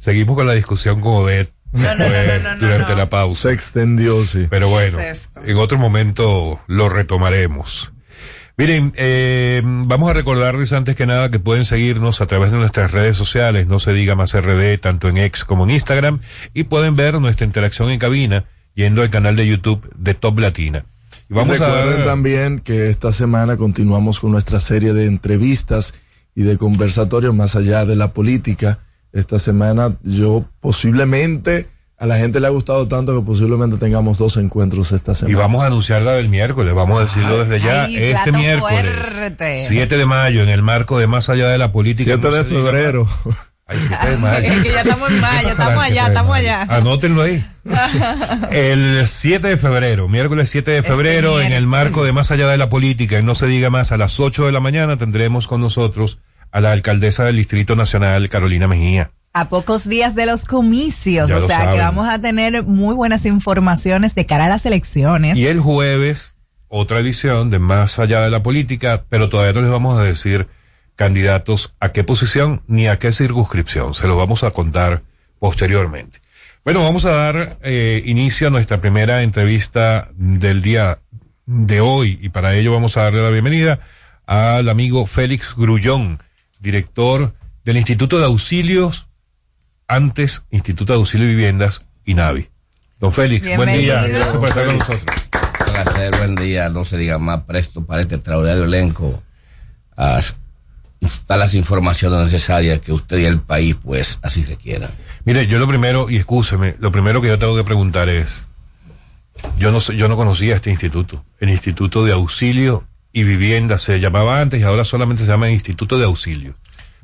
Seguimos con la discusión con Odette durante la pausa. Se extendió, sí. Pero bueno, en otro momento lo retomaremos. Miren, eh, vamos a recordarles antes que nada que pueden seguirnos a través de nuestras redes sociales, no se diga más RD, tanto en X como en Instagram, y pueden ver nuestra interacción en cabina yendo al canal de YouTube de Top Latina. Y vamos Recuerden también que esta semana continuamos con nuestra serie de entrevistas y de conversatorios más allá de la política. Esta semana yo posiblemente a la gente le ha gustado tanto que posiblemente tengamos dos encuentros esta semana. Y vamos a anunciar la del miércoles, vamos a decirlo desde ya. este miércoles, 7 de mayo, en el marco de Más allá de la política. 7 de febrero. Ay, 7 de mayo. Es que ya estamos en mayo, estamos allá, estamos allá. Anótenlo ahí. El 7 de febrero, miércoles 7 de febrero, en el marco de Más allá de la política, y no se diga más, a las 8 de la mañana tendremos con nosotros a la alcaldesa del Distrito Nacional, Carolina Mejía. A pocos días de los comicios, o sea que vamos a tener muy buenas informaciones de cara a las elecciones. Y el jueves, otra edición de Más allá de la política, pero todavía no les vamos a decir candidatos a qué posición ni a qué circunscripción. Se lo vamos a contar posteriormente. Bueno, vamos a dar eh, inicio a nuestra primera entrevista del día de hoy y para ello vamos a darle la bienvenida al amigo Félix Grullón, director del Instituto de Auxilios, antes Instituto de Auxilio y Viviendas, INAVI. Don Félix, buen día. Gracias por estar con nosotros. Un placer, buen día. No se diga más presto para este extraordinario elenco a, a las informaciones necesarias que usted y el país, pues, así requieran. Mire, yo lo primero, y escúcheme, lo primero que yo tengo que preguntar es, yo no yo no conocía este instituto, el Instituto de Auxilio y Vivienda se llamaba antes y ahora solamente se llama Instituto de Auxilio,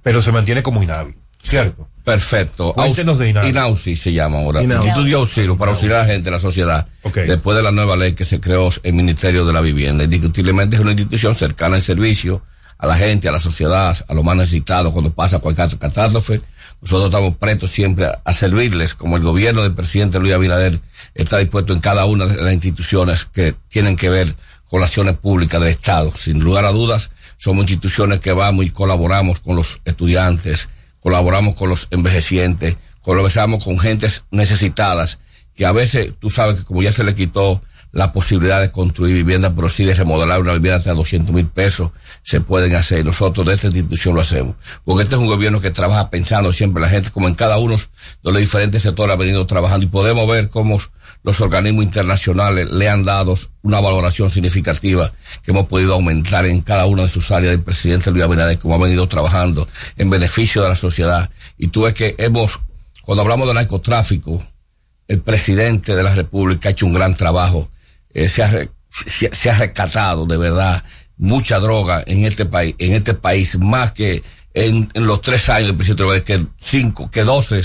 pero se mantiene como INAVI, ¿cierto? Perfecto. Cuéntenos de INAVI. INAUSI se llama ahora. Instituto de Auxilio para auxiliar a la gente, a la sociedad. Después de la nueva ley que se creó el Ministerio de la Vivienda. Indiscutiblemente es una institución cercana al servicio a la gente, a la sociedad, a los más necesitados cuando pasa cualquier catástrofe. Nosotros estamos prestos siempre a, a, servirles, como el gobierno del presidente Luis Abinader está dispuesto en cada una de las instituciones que tienen que ver con las acciones públicas del Estado. Sin lugar a dudas, somos instituciones que vamos y colaboramos con los estudiantes, colaboramos con los envejecientes, colaboramos con gentes necesitadas, que a veces tú sabes que como ya se le quitó la posibilidad de construir viviendas, pero sí de remodelar una vivienda hasta 200 mil pesos, se pueden hacer. Nosotros de esta institución lo hacemos. Porque este es un gobierno que trabaja pensando siempre la gente, como en cada uno de los diferentes sectores ha venido trabajando y podemos ver cómo los organismos internacionales le han dado una valoración significativa que hemos podido aumentar en cada una de sus áreas del presidente Luis Abinader, como ha venido trabajando en beneficio de la sociedad. Y tú ves que hemos, cuando hablamos de narcotráfico, el presidente de la República ha hecho un gran trabajo eh, se, ha, se, se, ha rescatado de verdad mucha droga en este país, en este país, más que en, los tres años del presidente que cinco, que doce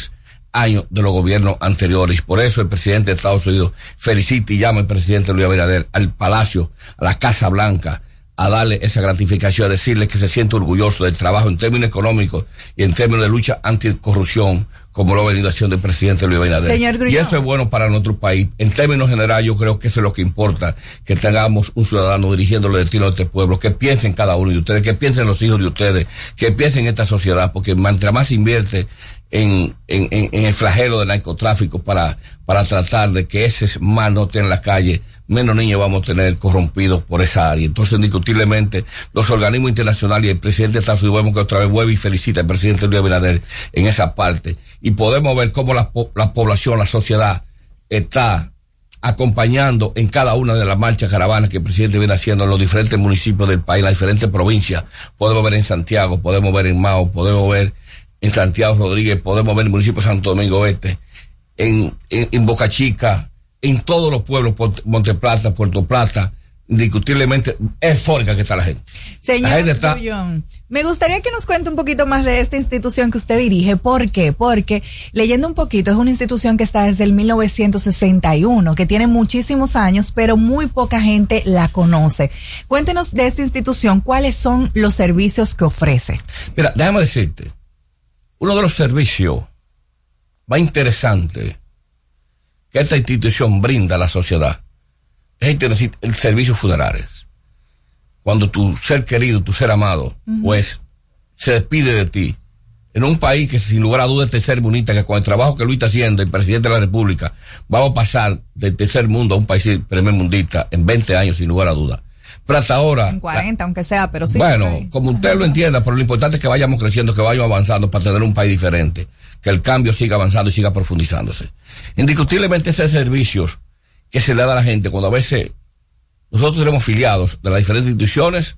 años de los gobiernos anteriores. Por eso el presidente de Estados Unidos felicita y llama al presidente Luis Abinader al Palacio, a la Casa Blanca, a darle esa gratificación, a decirle que se siente orgulloso del trabajo en términos económicos y en términos de lucha anticorrupción, como lo ha venido haciendo el presidente Luis Abinader. y eso es bueno para nuestro país. En términos generales, yo creo que eso es lo que importa, que tengamos un ciudadano dirigiendo los destinos de este pueblo, que piensen cada uno de ustedes, que piensen los hijos de ustedes, que piensen en esta sociedad, porque mientras más invierte en, en, en, el flagelo del narcotráfico para, para tratar de que ese mal no esté en la calle, menos niños vamos a tener corrompidos por esa área. Entonces, indiscutiblemente, los organismos internacionales y el presidente de Estados Unidos vemos que otra vez vuelve y felicita al presidente Luis Abinader en esa parte. Y podemos ver cómo la, la población, la sociedad, está acompañando en cada una de las marchas caravanas que el presidente viene haciendo en los diferentes municipios del país, las diferentes provincias. Podemos ver en Santiago, podemos ver en Mao, podemos ver en Santiago Rodríguez, podemos ver en el municipio de Santo Domingo Este, en, en, en Boca Chica, en todos los pueblos, Monteplata, Puerto Plata, indiscutiblemente eufórica que está la gente. Señor me gustaría que nos cuente un poquito más de esta institución que usted dirige. ¿Por qué? Porque leyendo un poquito, es una institución que está desde el 1961, que tiene muchísimos años, pero muy poca gente la conoce. Cuéntenos de esta institución, cuáles son los servicios que ofrece. Mira, déjame decirte, uno de los servicios más interesantes que esta institución brinda a la sociedad es el servicio funerarios. Cuando tu ser querido, tu ser amado, pues se despide de ti, en un país que sin lugar a dudas es tercer bonita, que con el trabajo que Luis está haciendo, el presidente de la República, vamos a pasar del tercer mundo a un país primer mundista en 20 años, sin lugar a dudas. Pero hasta ahora. En 40, aunque sea, pero sí. Bueno, como usted lo entienda, pero lo importante es que vayamos creciendo, que vayamos avanzando para tener un país diferente, que el cambio siga avanzando y siga profundizándose. Indiscutiblemente ese servicios que se le da a la gente cuando a veces nosotros tenemos filiados de las diferentes instituciones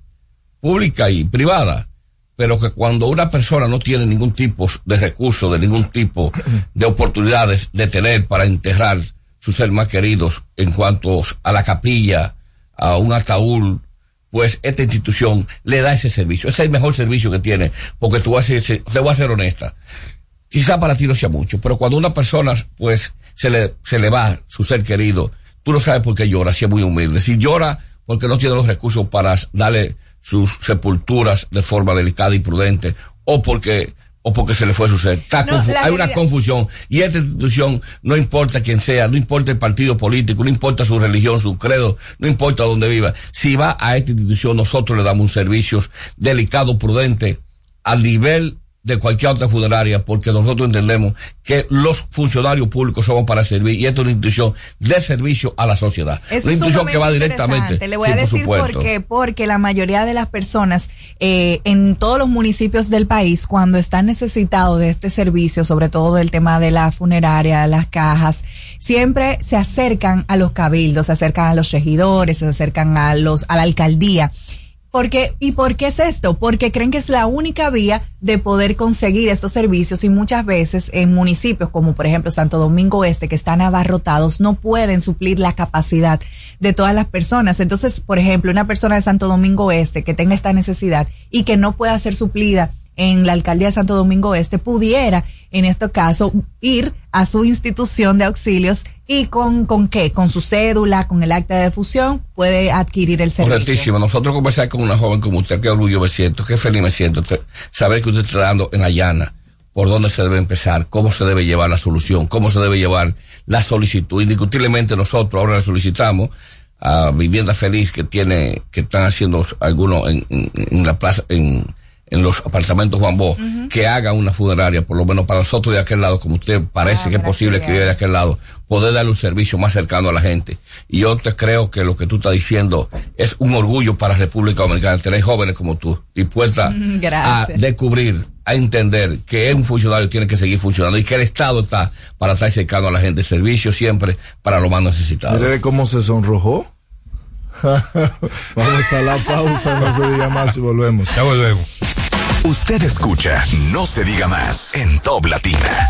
públicas y privadas, pero que cuando una persona no tiene ningún tipo de recursos, de ningún tipo de oportunidades de tener para enterrar sus seres más queridos en cuanto a la capilla, a un ataúd, pues esta institución le da ese servicio. Ese es el mejor servicio que tiene, porque tú vas a ser, te voy a ser honesta. Quizá para ti no sea mucho, pero cuando una persona, pues, se le, se le va su ser querido, tú no sabes por qué llora, si es muy humilde. Si llora porque no tiene los recursos para darle sus sepulturas de forma delicada y prudente, o porque o porque se le fue su ser. hay una confusión. Y esta institución, no importa quién sea, no importa el partido político, no importa su religión, su credo, no importa dónde viva. Si va a esta institución, nosotros le damos un servicio delicado, prudente, al nivel de cualquier otra funeraria, porque nosotros entendemos que los funcionarios públicos somos para servir y esto es una institución de servicio a la sociedad. una institución que va directamente. Le voy a decir por qué, porque la mayoría de las personas eh, en todos los municipios del país, cuando están necesitados de este servicio, sobre todo del tema de la funeraria, las cajas, siempre se acercan a los cabildos, se acercan a los regidores, se acercan a los, a la alcaldía porque, ¿Y por qué es esto? Porque creen que es la única vía de poder conseguir estos servicios y muchas veces en municipios como por ejemplo Santo Domingo Este que están abarrotados no pueden suplir la capacidad de todas las personas. Entonces, por ejemplo, una persona de Santo Domingo Este que tenga esta necesidad y que no pueda ser suplida en la alcaldía de Santo Domingo Este pudiera, en este caso, ir a su institución de auxilios y con, con qué, con su cédula, con el acta de defusión, puede adquirir el servicio. Correctísimo. Nosotros conversar con una joven como usted, qué orgullo me siento, qué feliz me siento, saber que usted está dando en la llana por dónde se debe empezar, cómo se debe llevar la solución, cómo se debe llevar la solicitud. Indiscutiblemente nosotros ahora solicitamos a Vivienda Feliz que tiene, que están haciendo algunos en, en la plaza, en, en los apartamentos Juan Bosch, que haga una funeraria, por lo menos para nosotros de aquel lado, como usted parece ah, que es posible que viva de aquel lado, poder darle un servicio más cercano a la gente. Y yo te creo que lo que tú estás diciendo es un orgullo para la República Dominicana, tener jóvenes como tú, dispuestas a descubrir, a entender que un funcionario tiene que seguir funcionando y que el Estado está para estar cercano a la gente, servicio siempre para lo más necesitado. Mire cómo se sonrojó. Vamos a la pausa, no se diga más y volvemos. Ya volvemos. Usted escucha No se diga más en Top Latina.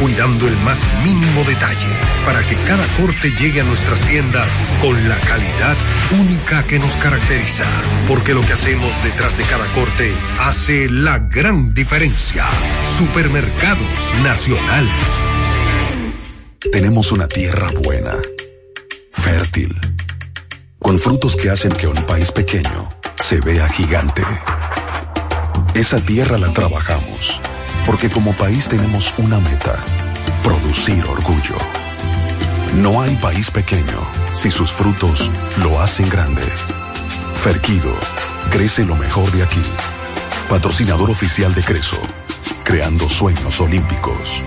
cuidando el más mínimo detalle para que cada corte llegue a nuestras tiendas con la calidad única que nos caracteriza. Porque lo que hacemos detrás de cada corte hace la gran diferencia. Supermercados Nacional. Tenemos una tierra buena, fértil, con frutos que hacen que un país pequeño se vea gigante. Esa tierra la trabajamos, porque como país tenemos una meta, producir orgullo. No hay país pequeño si sus frutos lo hacen grande. Ferquido, crece lo mejor de aquí. Patrocinador oficial de Creso, creando sueños olímpicos.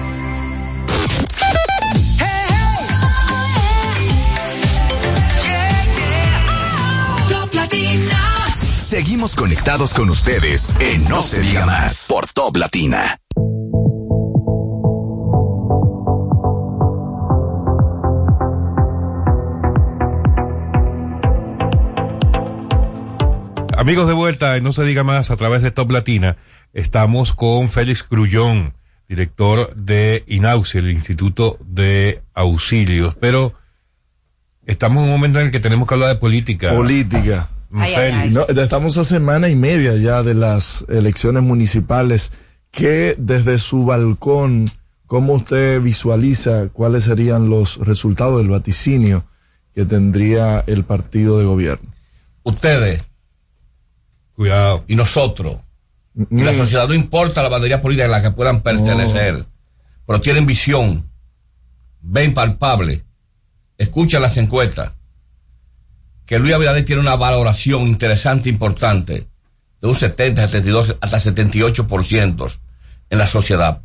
Seguimos conectados con ustedes en No se diga más por Top Latina. Amigos de vuelta, no se diga más, a través de Top Latina, estamos con Félix Grullón, director de INAUSI, el Instituto de Auxilios, pero estamos en un momento en el que tenemos que hablar de política. Política. Ay, ay, ay. No, estamos a semana y media ya de las elecciones municipales. Que desde su balcón, cómo usted visualiza cuáles serían los resultados del vaticinio que tendría el partido de gobierno? Ustedes. Cuidado. Y nosotros. Y la Mm. sociedad no importa la bandería política a la que puedan pertenecer. Pero tienen visión. Ven palpable. Escuchan las encuestas. Que Luis Abinader tiene una valoración interesante, importante. De un 70, 72, hasta 78% en la sociedad.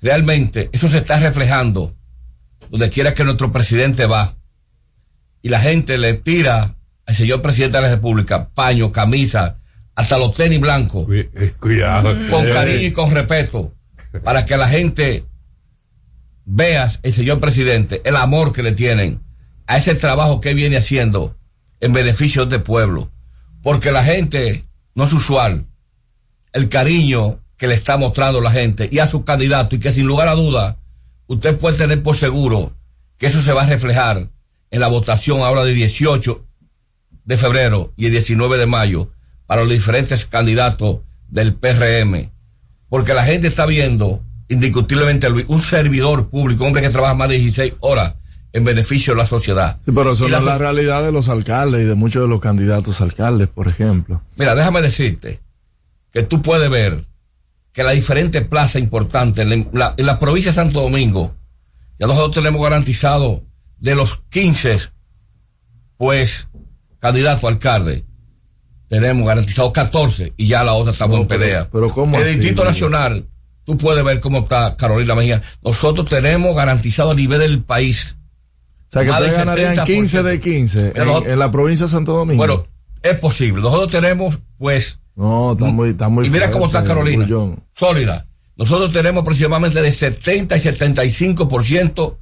Realmente, eso se está reflejando donde quiera que nuestro presidente va. Y la gente le tira al señor presidente de la República paño, camisa, hasta los tenis blancos. Cuidado. Con cariño y con respeto. Para que la gente vea el señor presidente, el amor que le tienen a ese trabajo que viene haciendo en beneficio del pueblo. Porque la gente no es usual. El cariño que le está mostrando la gente y a su candidato y que sin lugar a duda usted puede tener por seguro que eso se va a reflejar en la votación ahora de 18 de febrero y el 19 de mayo para los diferentes candidatos del PRM. Porque la gente está viendo indiscutiblemente un servidor público, un hombre que trabaja más de 16 horas en beneficio de la sociedad. Sí, pero eso no la es la realidad de los alcaldes y de muchos de los candidatos alcaldes, por ejemplo. Mira, déjame decirte que tú puedes ver que las diferentes plazas importantes en la, en la provincia de Santo Domingo, ya nosotros tenemos garantizado de los 15, pues, candidatos a alcalde, tenemos garantizado 14 y ya la otra estamos en pelea. Pero ¿cómo El así, Distrito? Nacional, tú puedes ver cómo está Carolina Mejía. Nosotros tenemos garantizado a nivel del país. Sea, que ustedes ganarían 70%. 15 de 15 Pero en, nosotros- en la provincia de Santo Domingo. Bueno, es posible. Nosotros tenemos, pues, no, está muy, está muy y mira cómo está Carolina. Bullón. Sólida. Nosotros tenemos aproximadamente de 70 y 75%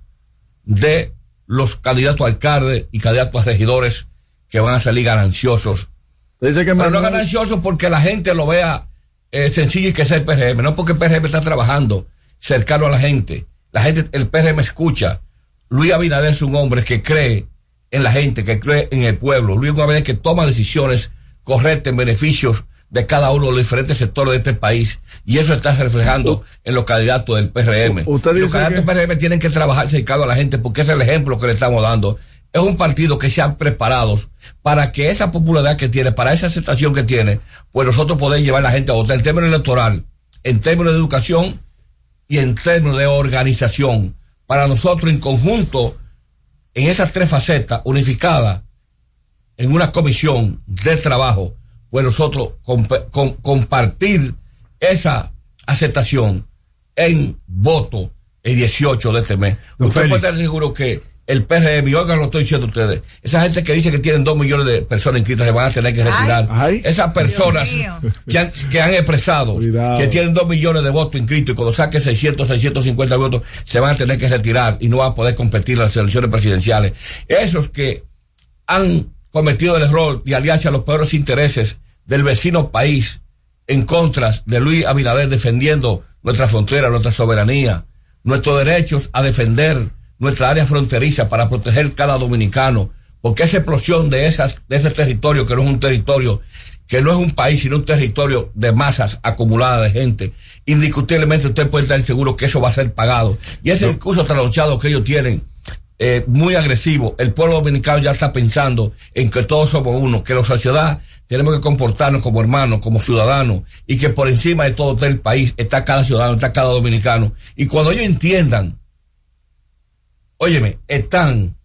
de los candidatos a alcalde y candidatos a regidores que van a salir gananciosos. Dice que Pero no gananciosos porque la gente lo vea eh, sencillo y que sea el PRM, no porque el PRM está trabajando cercano a la gente. La gente, el PRM escucha. Luis Abinader es un hombre que cree en la gente, que cree en el pueblo. Luis Abinader que toma decisiones correctas en beneficios de cada uno de los diferentes sectores de este país. Y eso está reflejando en los candidatos del PRM. Usted los candidatos del PRM tienen que trabajar cercano a la gente porque es el ejemplo que le estamos dando. es un partido que se han preparado para que esa popularidad que tiene, para esa aceptación que tiene, pues nosotros podemos llevar a la gente a votar en términos electoral, en términos de educación y en términos de organización. Para nosotros en conjunto, en esas tres facetas unificadas, en una comisión de trabajo, pues nosotros comp- com- compartir esa aceptación en voto el 18 de este mes. Don Usted puede estar seguro que el PRM, y oigan lo estoy diciendo a ustedes, esa gente que dice que tienen dos millones de personas inscritas se van a tener que retirar. Esas personas que han, que han expresado que tienen dos millones de votos inscritos y cuando saque 600, 650 votos se van a tener que retirar y no van a poder competir en las elecciones presidenciales. Esos que han cometido el error de aliarse a los peores intereses del vecino país en contra de Luis Abinader defendiendo nuestra frontera, nuestra soberanía, nuestros derechos a defender nuestra área fronteriza para proteger cada dominicano, porque esa explosión de esas de ese territorio que no es un territorio que no es un país, sino un territorio de masas acumuladas de gente. Indiscutiblemente usted puede estar seguro que eso va a ser pagado. Y ese discurso trasnochado que ellos tienen, eh, muy agresivo, el pueblo dominicano ya está pensando en que todos somos uno, que la sociedad tenemos que comportarnos como hermanos, como ciudadanos, y que por encima de todo está el país, está cada ciudadano, está cada dominicano. Y cuando ellos entiendan, óyeme, están,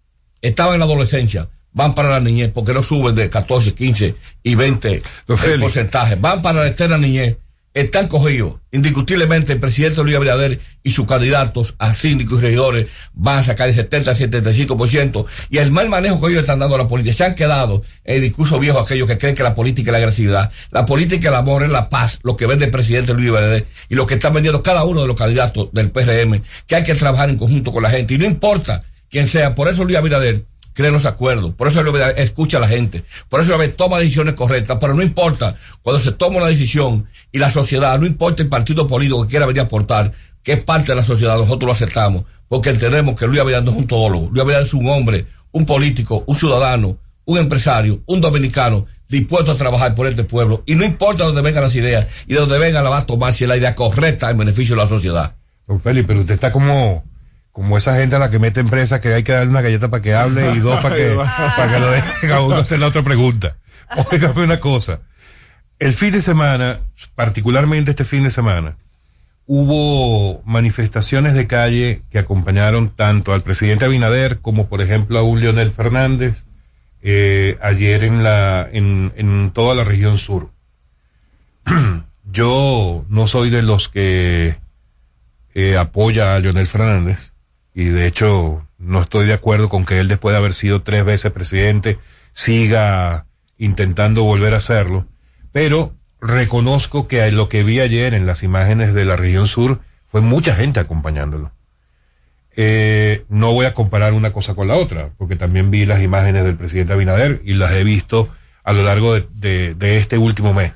estaban en la adolescencia, van para la niñez, porque no suben de 14, 15 y 20 el porcentaje, van para la eterna niñez, están cogidos. Indiscutiblemente el presidente Luis Abinader y sus candidatos a síndicos y regidores van a sacar el 70, 75%. Y el mal manejo que ellos están dando a la política, se han quedado en el discurso viejo aquellos que creen que la política es la agresividad. La política, el amor es la paz, lo que vende el presidente Luis Abinader y lo que están vendiendo cada uno de los candidatos del PRM, que hay que trabajar en conjunto con la gente. Y no importa quién sea, por eso Luis Abinader los acuerdos, por eso escucha a la gente, por eso toma decisiones correctas, pero no importa cuando se toma una decisión y la sociedad, no importa el partido político que quiera venir a aportar, que es parte de la sociedad, nosotros lo aceptamos, porque entendemos que Luis Abinader no es un todólogo, Luis Abinader es un hombre, un político, un ciudadano, un empresario, un dominicano dispuesto a trabajar por este pueblo, y no importa dónde vengan las ideas y de dónde vengan la va a tomar si es la idea correcta en beneficio de la sociedad. Don Félix, pero usted está como, como esa gente a la que mete empresa que hay que darle una galleta para que hable y dos para que, para que lo dejen a uno hacer la otra pregunta. Óigame una cosa. El fin de semana, particularmente este fin de semana, hubo manifestaciones de calle que acompañaron tanto al presidente Abinader como, por ejemplo, a un Leonel Fernández, eh, ayer en la, en, en toda la región sur. Yo no soy de los que eh, apoya a Leonel Fernández y de hecho no estoy de acuerdo con que él después de haber sido tres veces presidente siga intentando volver a hacerlo, pero reconozco que lo que vi ayer en las imágenes de la región sur fue mucha gente acompañándolo. Eh, no voy a comparar una cosa con la otra, porque también vi las imágenes del presidente Abinader y las he visto a lo largo de, de- este último mes.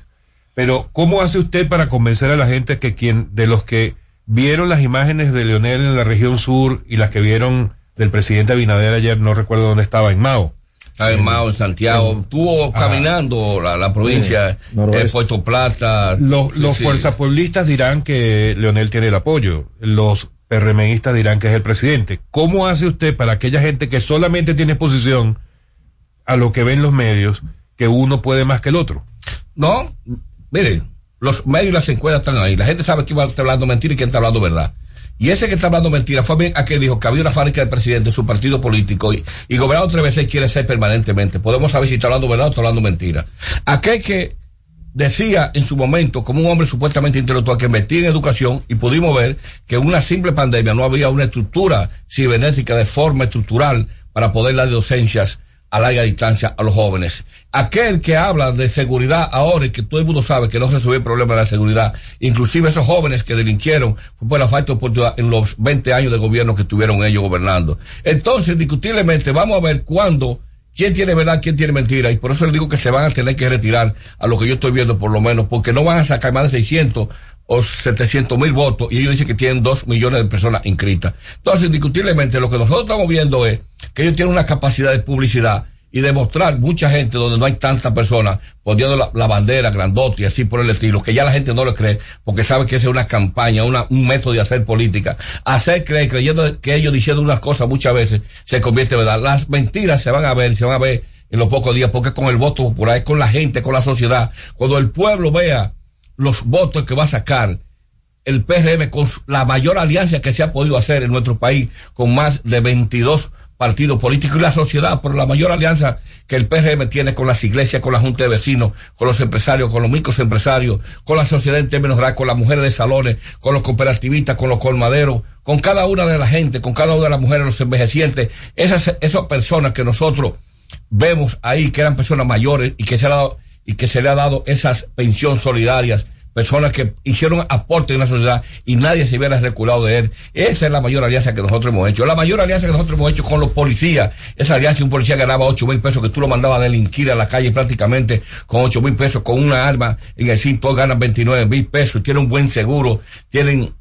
Pero, ¿cómo hace usted para convencer a la gente que quien, de los que vieron las imágenes de Leonel en la región sur y las que vieron del presidente Abinader ayer, no recuerdo dónde estaba, en Mao? Estaba en Mao, en Santiago, estuvo caminando la, la provincia, Sí, noroeste. eh, Puerto Plata. Los, los Sí. fuerzapueblistas dirán que Leonel tiene el apoyo. Los PRMistas dirán que es el presidente. ¿Cómo hace usted para aquella gente que solamente tiene exposición a lo que ven los medios, que uno puede más que el otro? No, mire, los medios y las encuestas están ahí. La gente sabe quién a estar hablando mentira y quién está hablando verdad. Y ese que está hablando mentira fue bien aquel dijo que había una fábrica de presidente, su partido político, y, y gobernado tres veces quiere ser permanentemente. Podemos saber si está hablando verdad o está hablando mentira. Aquel que decía en su momento, como un hombre supuestamente intelectual que metía en educación, y pudimos ver que en una simple pandemia no había una estructura cibernética de forma estructural para poder dar docencias a larga distancia a los jóvenes. Aquel que habla de seguridad ahora y que todo el mundo sabe que no se resuelve el problema de la seguridad, inclusive esos jóvenes que delinquieron fue por la falta de oportunidad en los 20 años de gobierno que estuvieron ellos gobernando. Entonces, discutiblemente, vamos a ver cuándo quién tiene verdad, quién tiene mentira, y por eso les digo que se van a tener que retirar a lo que yo estoy viendo por lo menos, porque no van a sacar más de 600 o 700 mil votos, y ellos dicen que tienen 2 millones de personas inscritas. Entonces, indiscutiblemente, lo que nosotros estamos viendo es que ellos tienen una capacidad de publicidad y demostrar mucha gente donde no hay tantas personas poniendo la, bandera grandota y así por el estilo, que ya la gente no lo cree, porque sabe que esa es una campaña, un método de hacer política. Hacer creer, creyendo que ellos diciendo unas cosas muchas veces se convierte en verdad. Las mentiras se van a ver, se van a ver en los pocos días, porque con el voto popular, es con la gente, con la sociedad. Cuando el pueblo vea los votos que va a sacar, el PRM con la mayor alianza que se ha podido hacer en nuestro país, con más de 22 partidos políticos y la sociedad, por la mayor alianza que el PRM tiene con las iglesias, con la Junta de Vecinos, con los empresarios, con los micros empresarios, con la sociedad en términos generales, con las mujeres de salones, con los cooperativistas, con los colmaderos, con cada una de la gente, con cada una de las mujeres, los envejecientes, esas, esas personas que nosotros vemos ahí que eran personas mayores y que se le ha dado, y que se le ha dado esas pensiones solidarias, personas que hicieron aporte en la sociedad y nadie se hubiera reculado de él. Esa es la mayor alianza que nosotros hemos hecho. La mayor alianza que nosotros hemos hecho con los policías. Esa alianza, un policía ganaba ocho mil pesos que tú lo mandabas a delinquir a la calle prácticamente con ocho mil pesos, con una arma en el cinto ganan 29 mil pesos, tienen un buen seguro, tienen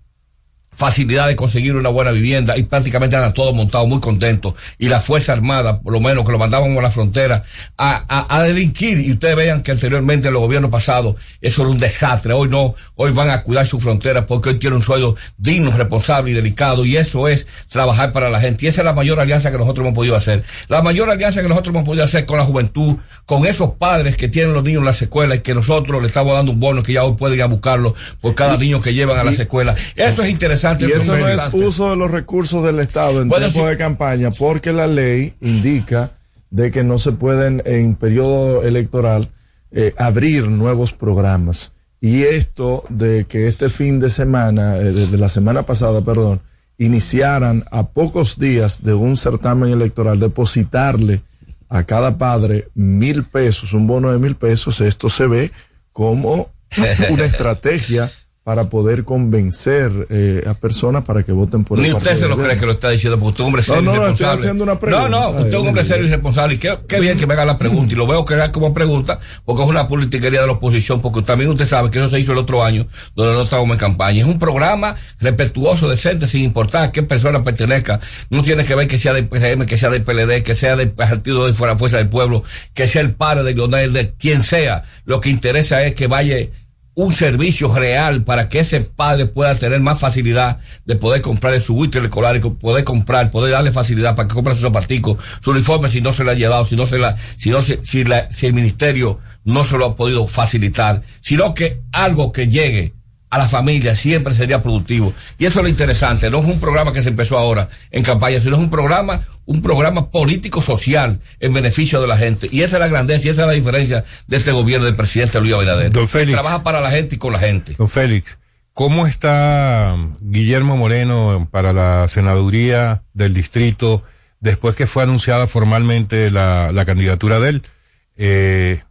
facilidad de conseguir una buena vivienda y prácticamente andan todos montados muy contentos y la Fuerza Armada, por lo menos que lo mandábamos a la frontera a, a, a delinquir. Y ustedes vean que anteriormente en los gobiernos pasados eso era un desastre, hoy no, hoy van a cuidar su frontera porque hoy tienen un sueldo digno, responsable y delicado. Y eso es trabajar para la gente. Y esa es la mayor alianza que nosotros hemos podido hacer, la mayor alianza que nosotros hemos podido hacer con la juventud, con esos padres que tienen los niños en las escuelas y que nosotros le estamos dando un bono que ya hoy pueden ir a buscarlo por cada niño que llevan a las escuelas, eso es interesante. Y es eso no es uso de los recursos del Estado en Bueno, tiempo de campaña, porque la ley indica de que no se pueden en periodo electoral eh, abrir nuevos programas. Y esto de que este fin de semana, eh, desde la semana pasada, perdón, iniciaran a pocos días de un certamen electoral, depositarle a cada padre mil pesos, un bono de mil pesos, esto se ve como una estrategia para poder convencer eh, a personas para que voten por el Ni usted se lo cree que lo está diciendo, porque usted es un hombre serio no, no, estoy responsable. haciendo una pregunta. No, no, usted es un hombre serio y responsable. Y qué, qué bien que me haga la pregunta. Y lo veo que haga como pregunta, porque es una politiquería de la oposición, porque también usted sabe que eso se hizo el otro año, donde no estábamos en campaña. Es un programa respetuoso, decente, sin importar a qué persona pertenezca. No tiene que ver que sea del PRM, que sea del PLD, que sea del partido de Fuera Fuerza del Pueblo, que sea el padre de Lionel, de quien sea. Lo que interesa es que vaya un servicio real para que ese padre pueda tener más facilidad de poder comprar su útil escolar poder comprar, poder darle facilidad para que compre sus zapaticos, su uniforme si no se le ha llevado, si no se la, si no se, si la, si el ministerio no se lo ha podido facilitar, sino que algo que llegue a la familia siempre sería productivo. Y eso es lo interesante, no es un programa que se empezó ahora en campaña, sino es un programa, un programa político social en beneficio de la gente. Y esa es la grandeza y esa es la diferencia de este gobierno del presidente Luis Abinader. Don Que Félix. Trabaja para la gente y con la gente. Don Félix, ¿cómo está Guillermo Moreno para la senaduría del distrito después que fue anunciada formalmente la, la candidatura de él? Eh,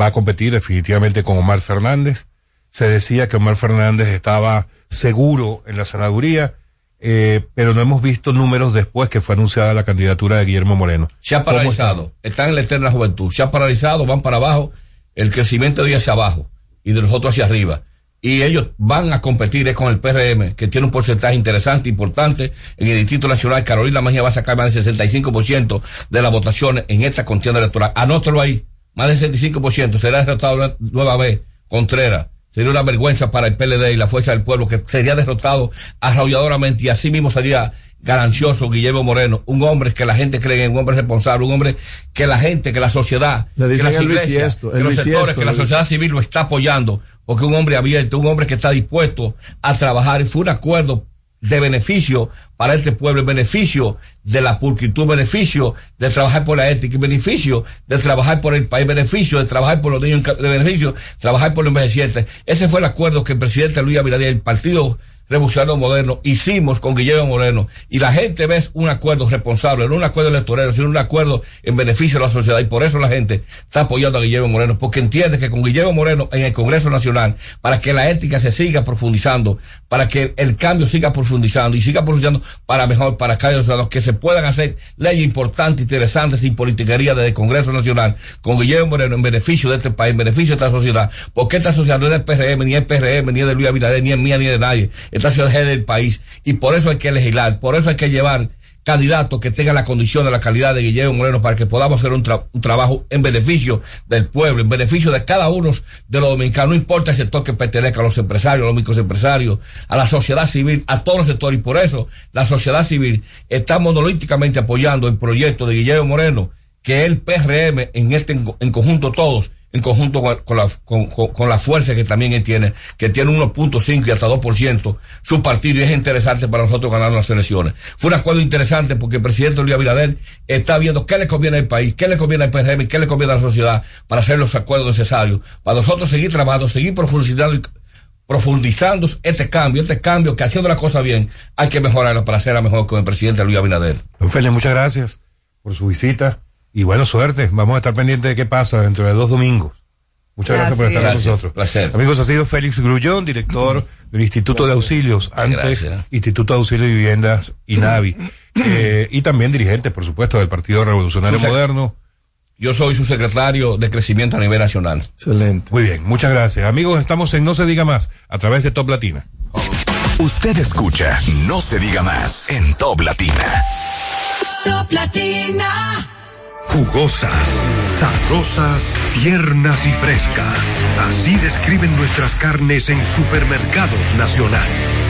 va a competir definitivamente con Omar Fernández. Se decía que Omar Fernández estaba seguro en la senaduría, eh, pero no hemos visto números después que fue anunciada la candidatura de Guillermo Moreno. Se ha ¿Cómo paralizado. Están en la eterna juventud. Se ha paralizado, van para abajo. El crecimiento de hacia abajo y de nosotros hacia arriba. Y ellos van a competir es con el PRM, que tiene un porcentaje interesante, importante. En el Distrito Nacional, Carolina Mejía va a sacar más del 65% de las votaciones en esta contienda electoral. Anótalo ahí. Más del 65%. Será derrotado una nueva vez. Contreras. Sería una vergüenza para el PLD y la Fuerza del Pueblo, que sería derrotado arrolladoramente y así mismo sería ganancioso Guillermo Moreno, un hombre que la gente cree en, un hombre responsable, un hombre que la gente, que la sociedad, Le que las iglesias, bisiesto, que los sectores, que la sociedad civil lo está apoyando, porque un hombre abierto, un hombre que está dispuesto a trabajar y fue un acuerdo de beneficio para este pueblo, en beneficio de la pulcritud, beneficio de trabajar por la ética, en beneficio de trabajar por el país, beneficio de trabajar por los niños, de beneficio, trabajar por los envejecientes. Ese fue el acuerdo que el presidente Luis Abinader, el partido revolucionario moderno, hicimos con Guillermo Moreno. Y la gente ve un acuerdo responsable, no un acuerdo electoral, sino un acuerdo en beneficio de la sociedad. Y por eso la gente está apoyando a Guillermo Moreno, porque entiende que con Guillermo Moreno en el Congreso Nacional, para que la ética se siga profundizando, para que el cambio siga profundizando y siga profundizando para mejor, para cada ciudadano, que se puedan hacer leyes importantes, interesantes, sin politiquería desde el Congreso Nacional, con Guillermo Moreno en beneficio de este país, en beneficio de esta sociedad, porque esta sociedad no es del PRM, ni es PRM, ni es de Luis Abinader, ni es mía, ni de nadie. Del país. Y por eso hay que legislar, por eso hay que llevar candidato que tenga la condición de la calidad de Guillermo Moreno para que podamos hacer un, tra- un trabajo en beneficio del pueblo, en beneficio de cada uno de los dominicanos, no importa el sector que pertenezca a los empresarios, a los microempresarios, a la sociedad civil, a todos los sectores, y por eso la sociedad civil está monolíticamente apoyando el proyecto de Guillermo Moreno, que el PRM en este en conjunto todos, en conjunto con, la, con, con- con la fuerza que también él tiene, que tiene 1.5 y hasta 2%, su partido es interesante para nosotros ganar las elecciones. Fue un acuerdo interesante porque el presidente Luis Abinader está viendo qué le conviene al país, qué le conviene al PRM, qué le conviene a la sociedad para hacer los acuerdos necesarios, para nosotros seguir trabajando, seguir profundizando profundizando este cambio, este cambio que haciendo las cosas bien hay que mejorarlo para hacerla mejor con el presidente Luis Abinader. Don Félix, muchas gracias por su visita y bueno, suerte. Vamos a estar pendientes de qué pasa dentro de dos domingos. Muchas gracias, por estar Gracias, con nosotros. placer. Amigos, ha sido Félix Grullón, director del Instituto de Auxilios, antes Gracias. Instituto de Auxilio y Viviendas, INAVI, eh, y también dirigente, por supuesto, del Partido Revolucionario Su Moderno. Yo soy su secretario de crecimiento a nivel nacional. Excelente. Muy bien, muchas gracias. Amigos, estamos en No se diga más, a través de Top Latina. Usted escucha No se diga más en Top Latina. Top Latina. Jugosas, sabrosas, tiernas y frescas. Así describen nuestras carnes en supermercados nacional.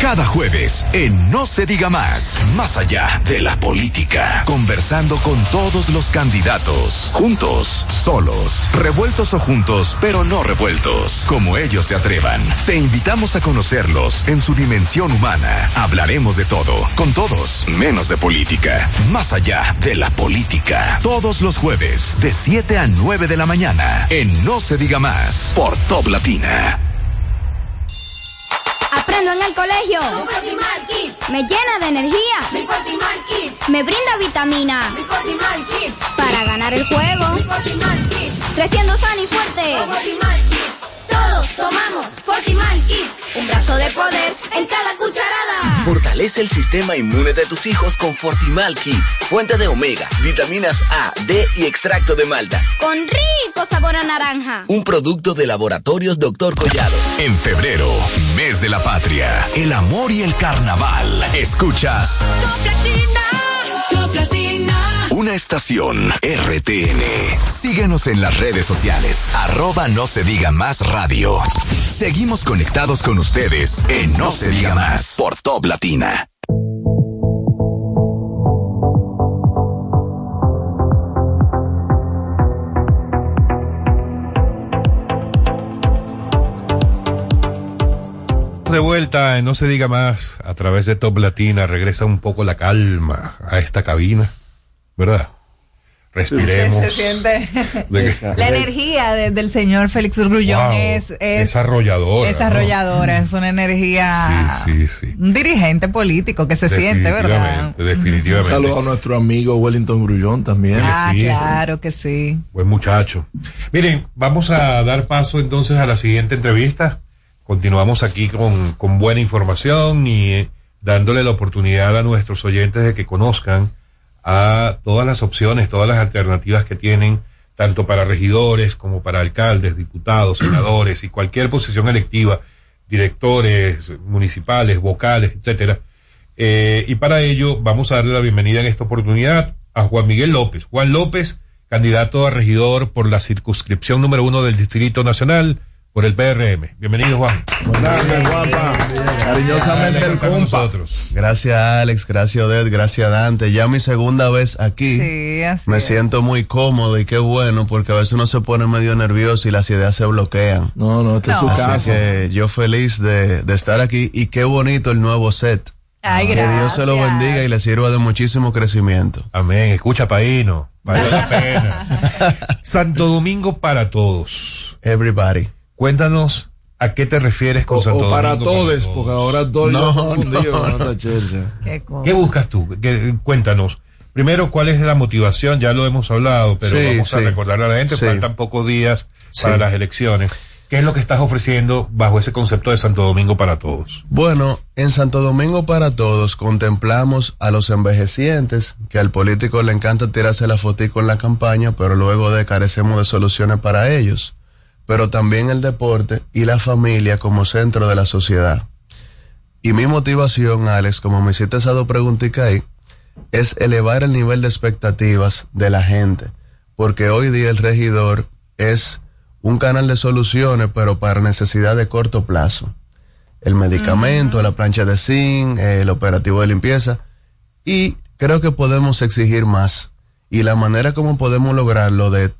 Cada jueves en No se diga más, más allá de la política, conversando con todos los candidatos, juntos, solos, revueltos o juntos, pero no revueltos, como ellos se atrevan. Te invitamos a conocerlos en su dimensión humana. Hablaremos de todo, con todos, menos de política, más allá de la política. Todos los jueves, de 7 a 9 de la mañana, en No se diga más, por Top Latina. Aprendo en el colegio. Me llena de energía. Me brinda vitamina. Para ganar el juego. Creciendo sano y fuerte. Todos tomamos Fortimal Kids. Un brazo de poder en cada cucharada. Fortalece el sistema inmune de tus hijos con Fortimal Kids, fuente de omega, vitaminas A, D y extracto de malta. Con rico sabor a naranja. Un producto de laboratorios Dr. Collado. En febrero, mes de la patria, el amor y el carnaval. Escuchas Top Latina. Top Latina. Una estación RTN. Síguenos en las redes sociales, arroba no se diga más radio. Seguimos conectados con ustedes en No se diga más por Top Latina. De vuelta en No se diga más, a través de Top Latina, regresa un poco la calma a esta cabina, ¿verdad? Respiremos. Se siente De que- la energía de- del señor Félix Grullón Wow, es, es es arrolladora, Es una energía. Sí, sí. Un dirigente político que se siente, ¿verdad? Definitivamente. Un saludo a nuestro amigo Wellington Grullón también. Ah, sí. claro que sí. Buen muchacho. Miren, vamos a dar paso entonces a la siguiente entrevista. Continuamos aquí con, con buena información y eh, dándole la oportunidad a nuestros oyentes de que conozcan a todas las opciones, todas las alternativas que tienen, tanto para regidores como para alcaldes, diputados, senadores y cualquier posición electiva, directores municipales, vocales, etcétera. Eh, y para ello vamos a darle la bienvenida en esta oportunidad a Juan Miguel López. Juan López, candidato a regidor por la circunscripción número uno del Distrito Nacional por el PRM. Bienvenido, Juan. Tardes, guapa. Cariñosamente el compa. Gracias Alex, gracias Odette, gracias Dante. Ya mi segunda vez aquí. Sí, así Me es. siento muy cómodo y qué bueno porque a veces uno se pone medio nervioso y las ideas se bloquean. No, no, este es su Así casa. que yo feliz de, de estar aquí y qué bonito el nuevo set. Ay, que Dios se lo gracias. bendiga y le sirva de muchísimo crecimiento. Amén. Escucha, Paino. Vale la pena. Santo Domingo para todos. Everybody. Cuéntanos a qué te refieres con O, Santo o Domingo. para todos, porque ahora estoy No, no, con no. Qué. ¿Qué buscas tú? ¿Qué- cuéntanos. Primero, ¿cuál es la motivación? Ya lo hemos hablado, pero Sí, vamos a sí. recordarle a la gente, Sí. faltan pocos días Sí. para las elecciones. ¿Qué es lo que estás ofreciendo bajo ese concepto de Santo Domingo para todos? Bueno, en Santo Domingo para Todos contemplamos a los envejecientes, que al político le encanta tirarse la fotico en la campaña, pero luego de carecemos de soluciones para ellos. Pero también el deporte y la familia como centro de la sociedad. Y mi motivación, Alex, como me hiciste esa dos preguntitas ahí, es elevar el nivel de expectativas de la gente. Porque hoy día el regidor es un canal de soluciones, pero para necesidad de corto plazo el medicamento, la plancha de zinc, el operativo de limpieza. Y creo que podemos exigir más. Y la manera como podemos lograrlo de,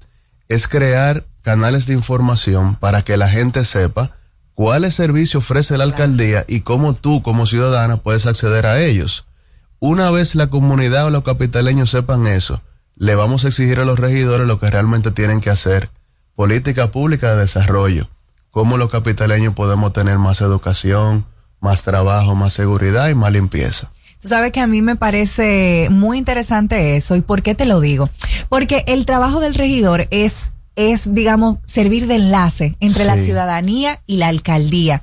es crear canales de información para que la gente sepa cuáles servicios ofrece la alcaldía y cómo tú como ciudadana puedes acceder a ellos. Una vez la comunidad o los capitaleños sepan eso, le vamos a exigir a los regidores lo que realmente tienen que hacer. Política pública de desarrollo. Cómo los capitaleños podemos tener más educación, más trabajo, más seguridad y más limpieza. Tú sabes que a mí me parece muy interesante eso. ¿Y por qué te lo digo? Porque el trabajo del regidor es, es, digamos, servir de enlace entre la ciudadanía y la alcaldía.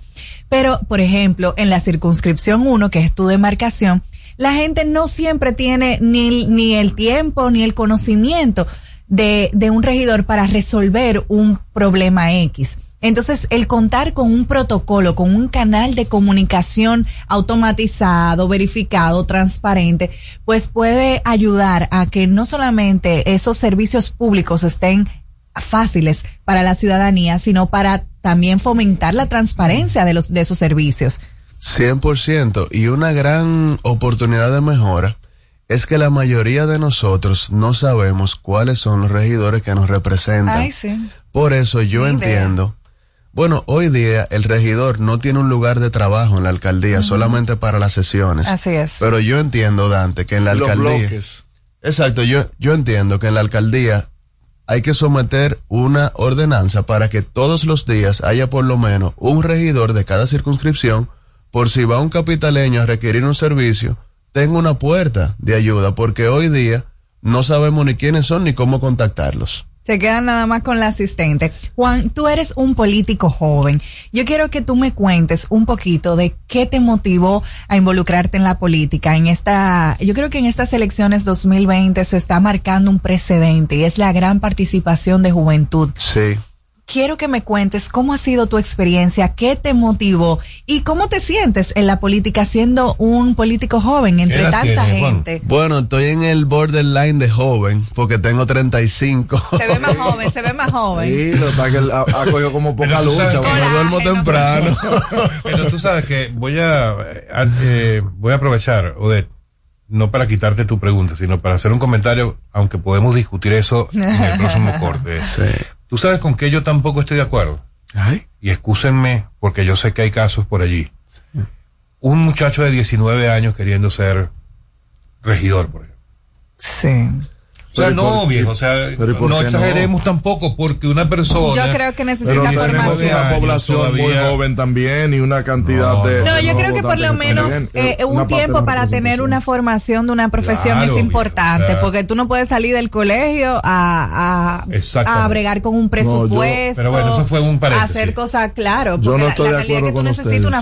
Pero, por ejemplo, en la circunscripción 1, que es tu demarcación, la gente no siempre tiene ni, ni el tiempo ni el conocimiento de, de un regidor para resolver un problema X. Entonces, el contar con un protocolo, con un canal de comunicación automatizado, verificado, transparente, pues puede ayudar a que no solamente esos servicios públicos estén fáciles para la ciudadanía, sino para también fomentar la transparencia de los de esos servicios. 100%. Y una gran oportunidad de mejora es que la mayoría de nosotros no sabemos cuáles son los regidores que nos representan. Ay, sí. Por eso yo Ni idea. entiendo. Bueno, hoy día el regidor no tiene un lugar de trabajo en la alcaldía solamente para las sesiones. Así es. Pero yo entiendo, Dante, que en la Los alcaldía. bloques. Exacto, yo, yo entiendo que en la alcaldía hay que someter una ordenanza para que todos los días haya por lo menos un regidor de cada circunscripción, por si va un capitaleño a requerir un servicio, tenga una puerta de ayuda, porque hoy día no sabemos ni quiénes son ni cómo contactarlos. Se quedan nada más con la asistente. Juan, tú eres un político joven. Yo quiero que tú me cuentes un poquito de qué te motivó a involucrarte en la política. En esta, yo creo que en estas elecciones 2020 se está marcando un precedente y es la gran participación de juventud. Sí. Quiero que me cuentes cómo ha sido tu experiencia, qué te motivó y cómo te sientes en la política siendo un político joven entre tanta gente. Bueno, estoy en el borderline de joven, porque tengo 35. Se ve más joven, se ve más joven. Sí, lo que pasa es que ha, ha cogido como poca lucha. sabes- me duermo temprano. Pero tú sabes que voy a, a- eh, voy a aprovechar, Odette, no para quitarte tu pregunta, sino para hacer un comentario, aunque podemos discutir eso en el próximo corte. Tú sabes con qué yo tampoco estoy de acuerdo. Y excúsenme, porque yo sé que hay casos por allí. Un muchacho de 19 años queriendo ser regidor, por ejemplo. Sí. O sea, Pero ¿y no, viejo, o sea, pero ¿y por no no? exageremos tampoco, porque una persona... Yo creo que necesita formación. una población muy joven también y una cantidad No, de. No, de yo creo que por lo menos eh, un de tiempo la para tener una formación de una profesión Claro, es importante, o sea- porque tú no puedes salir del colegio a, a, a bregar con un presupuesto, pero bueno, eso fue un paréntesis. hacer cosas, claro, Yo porque no la- estoy la, de realidad es acuerdo que tú con necesitas ustedes. una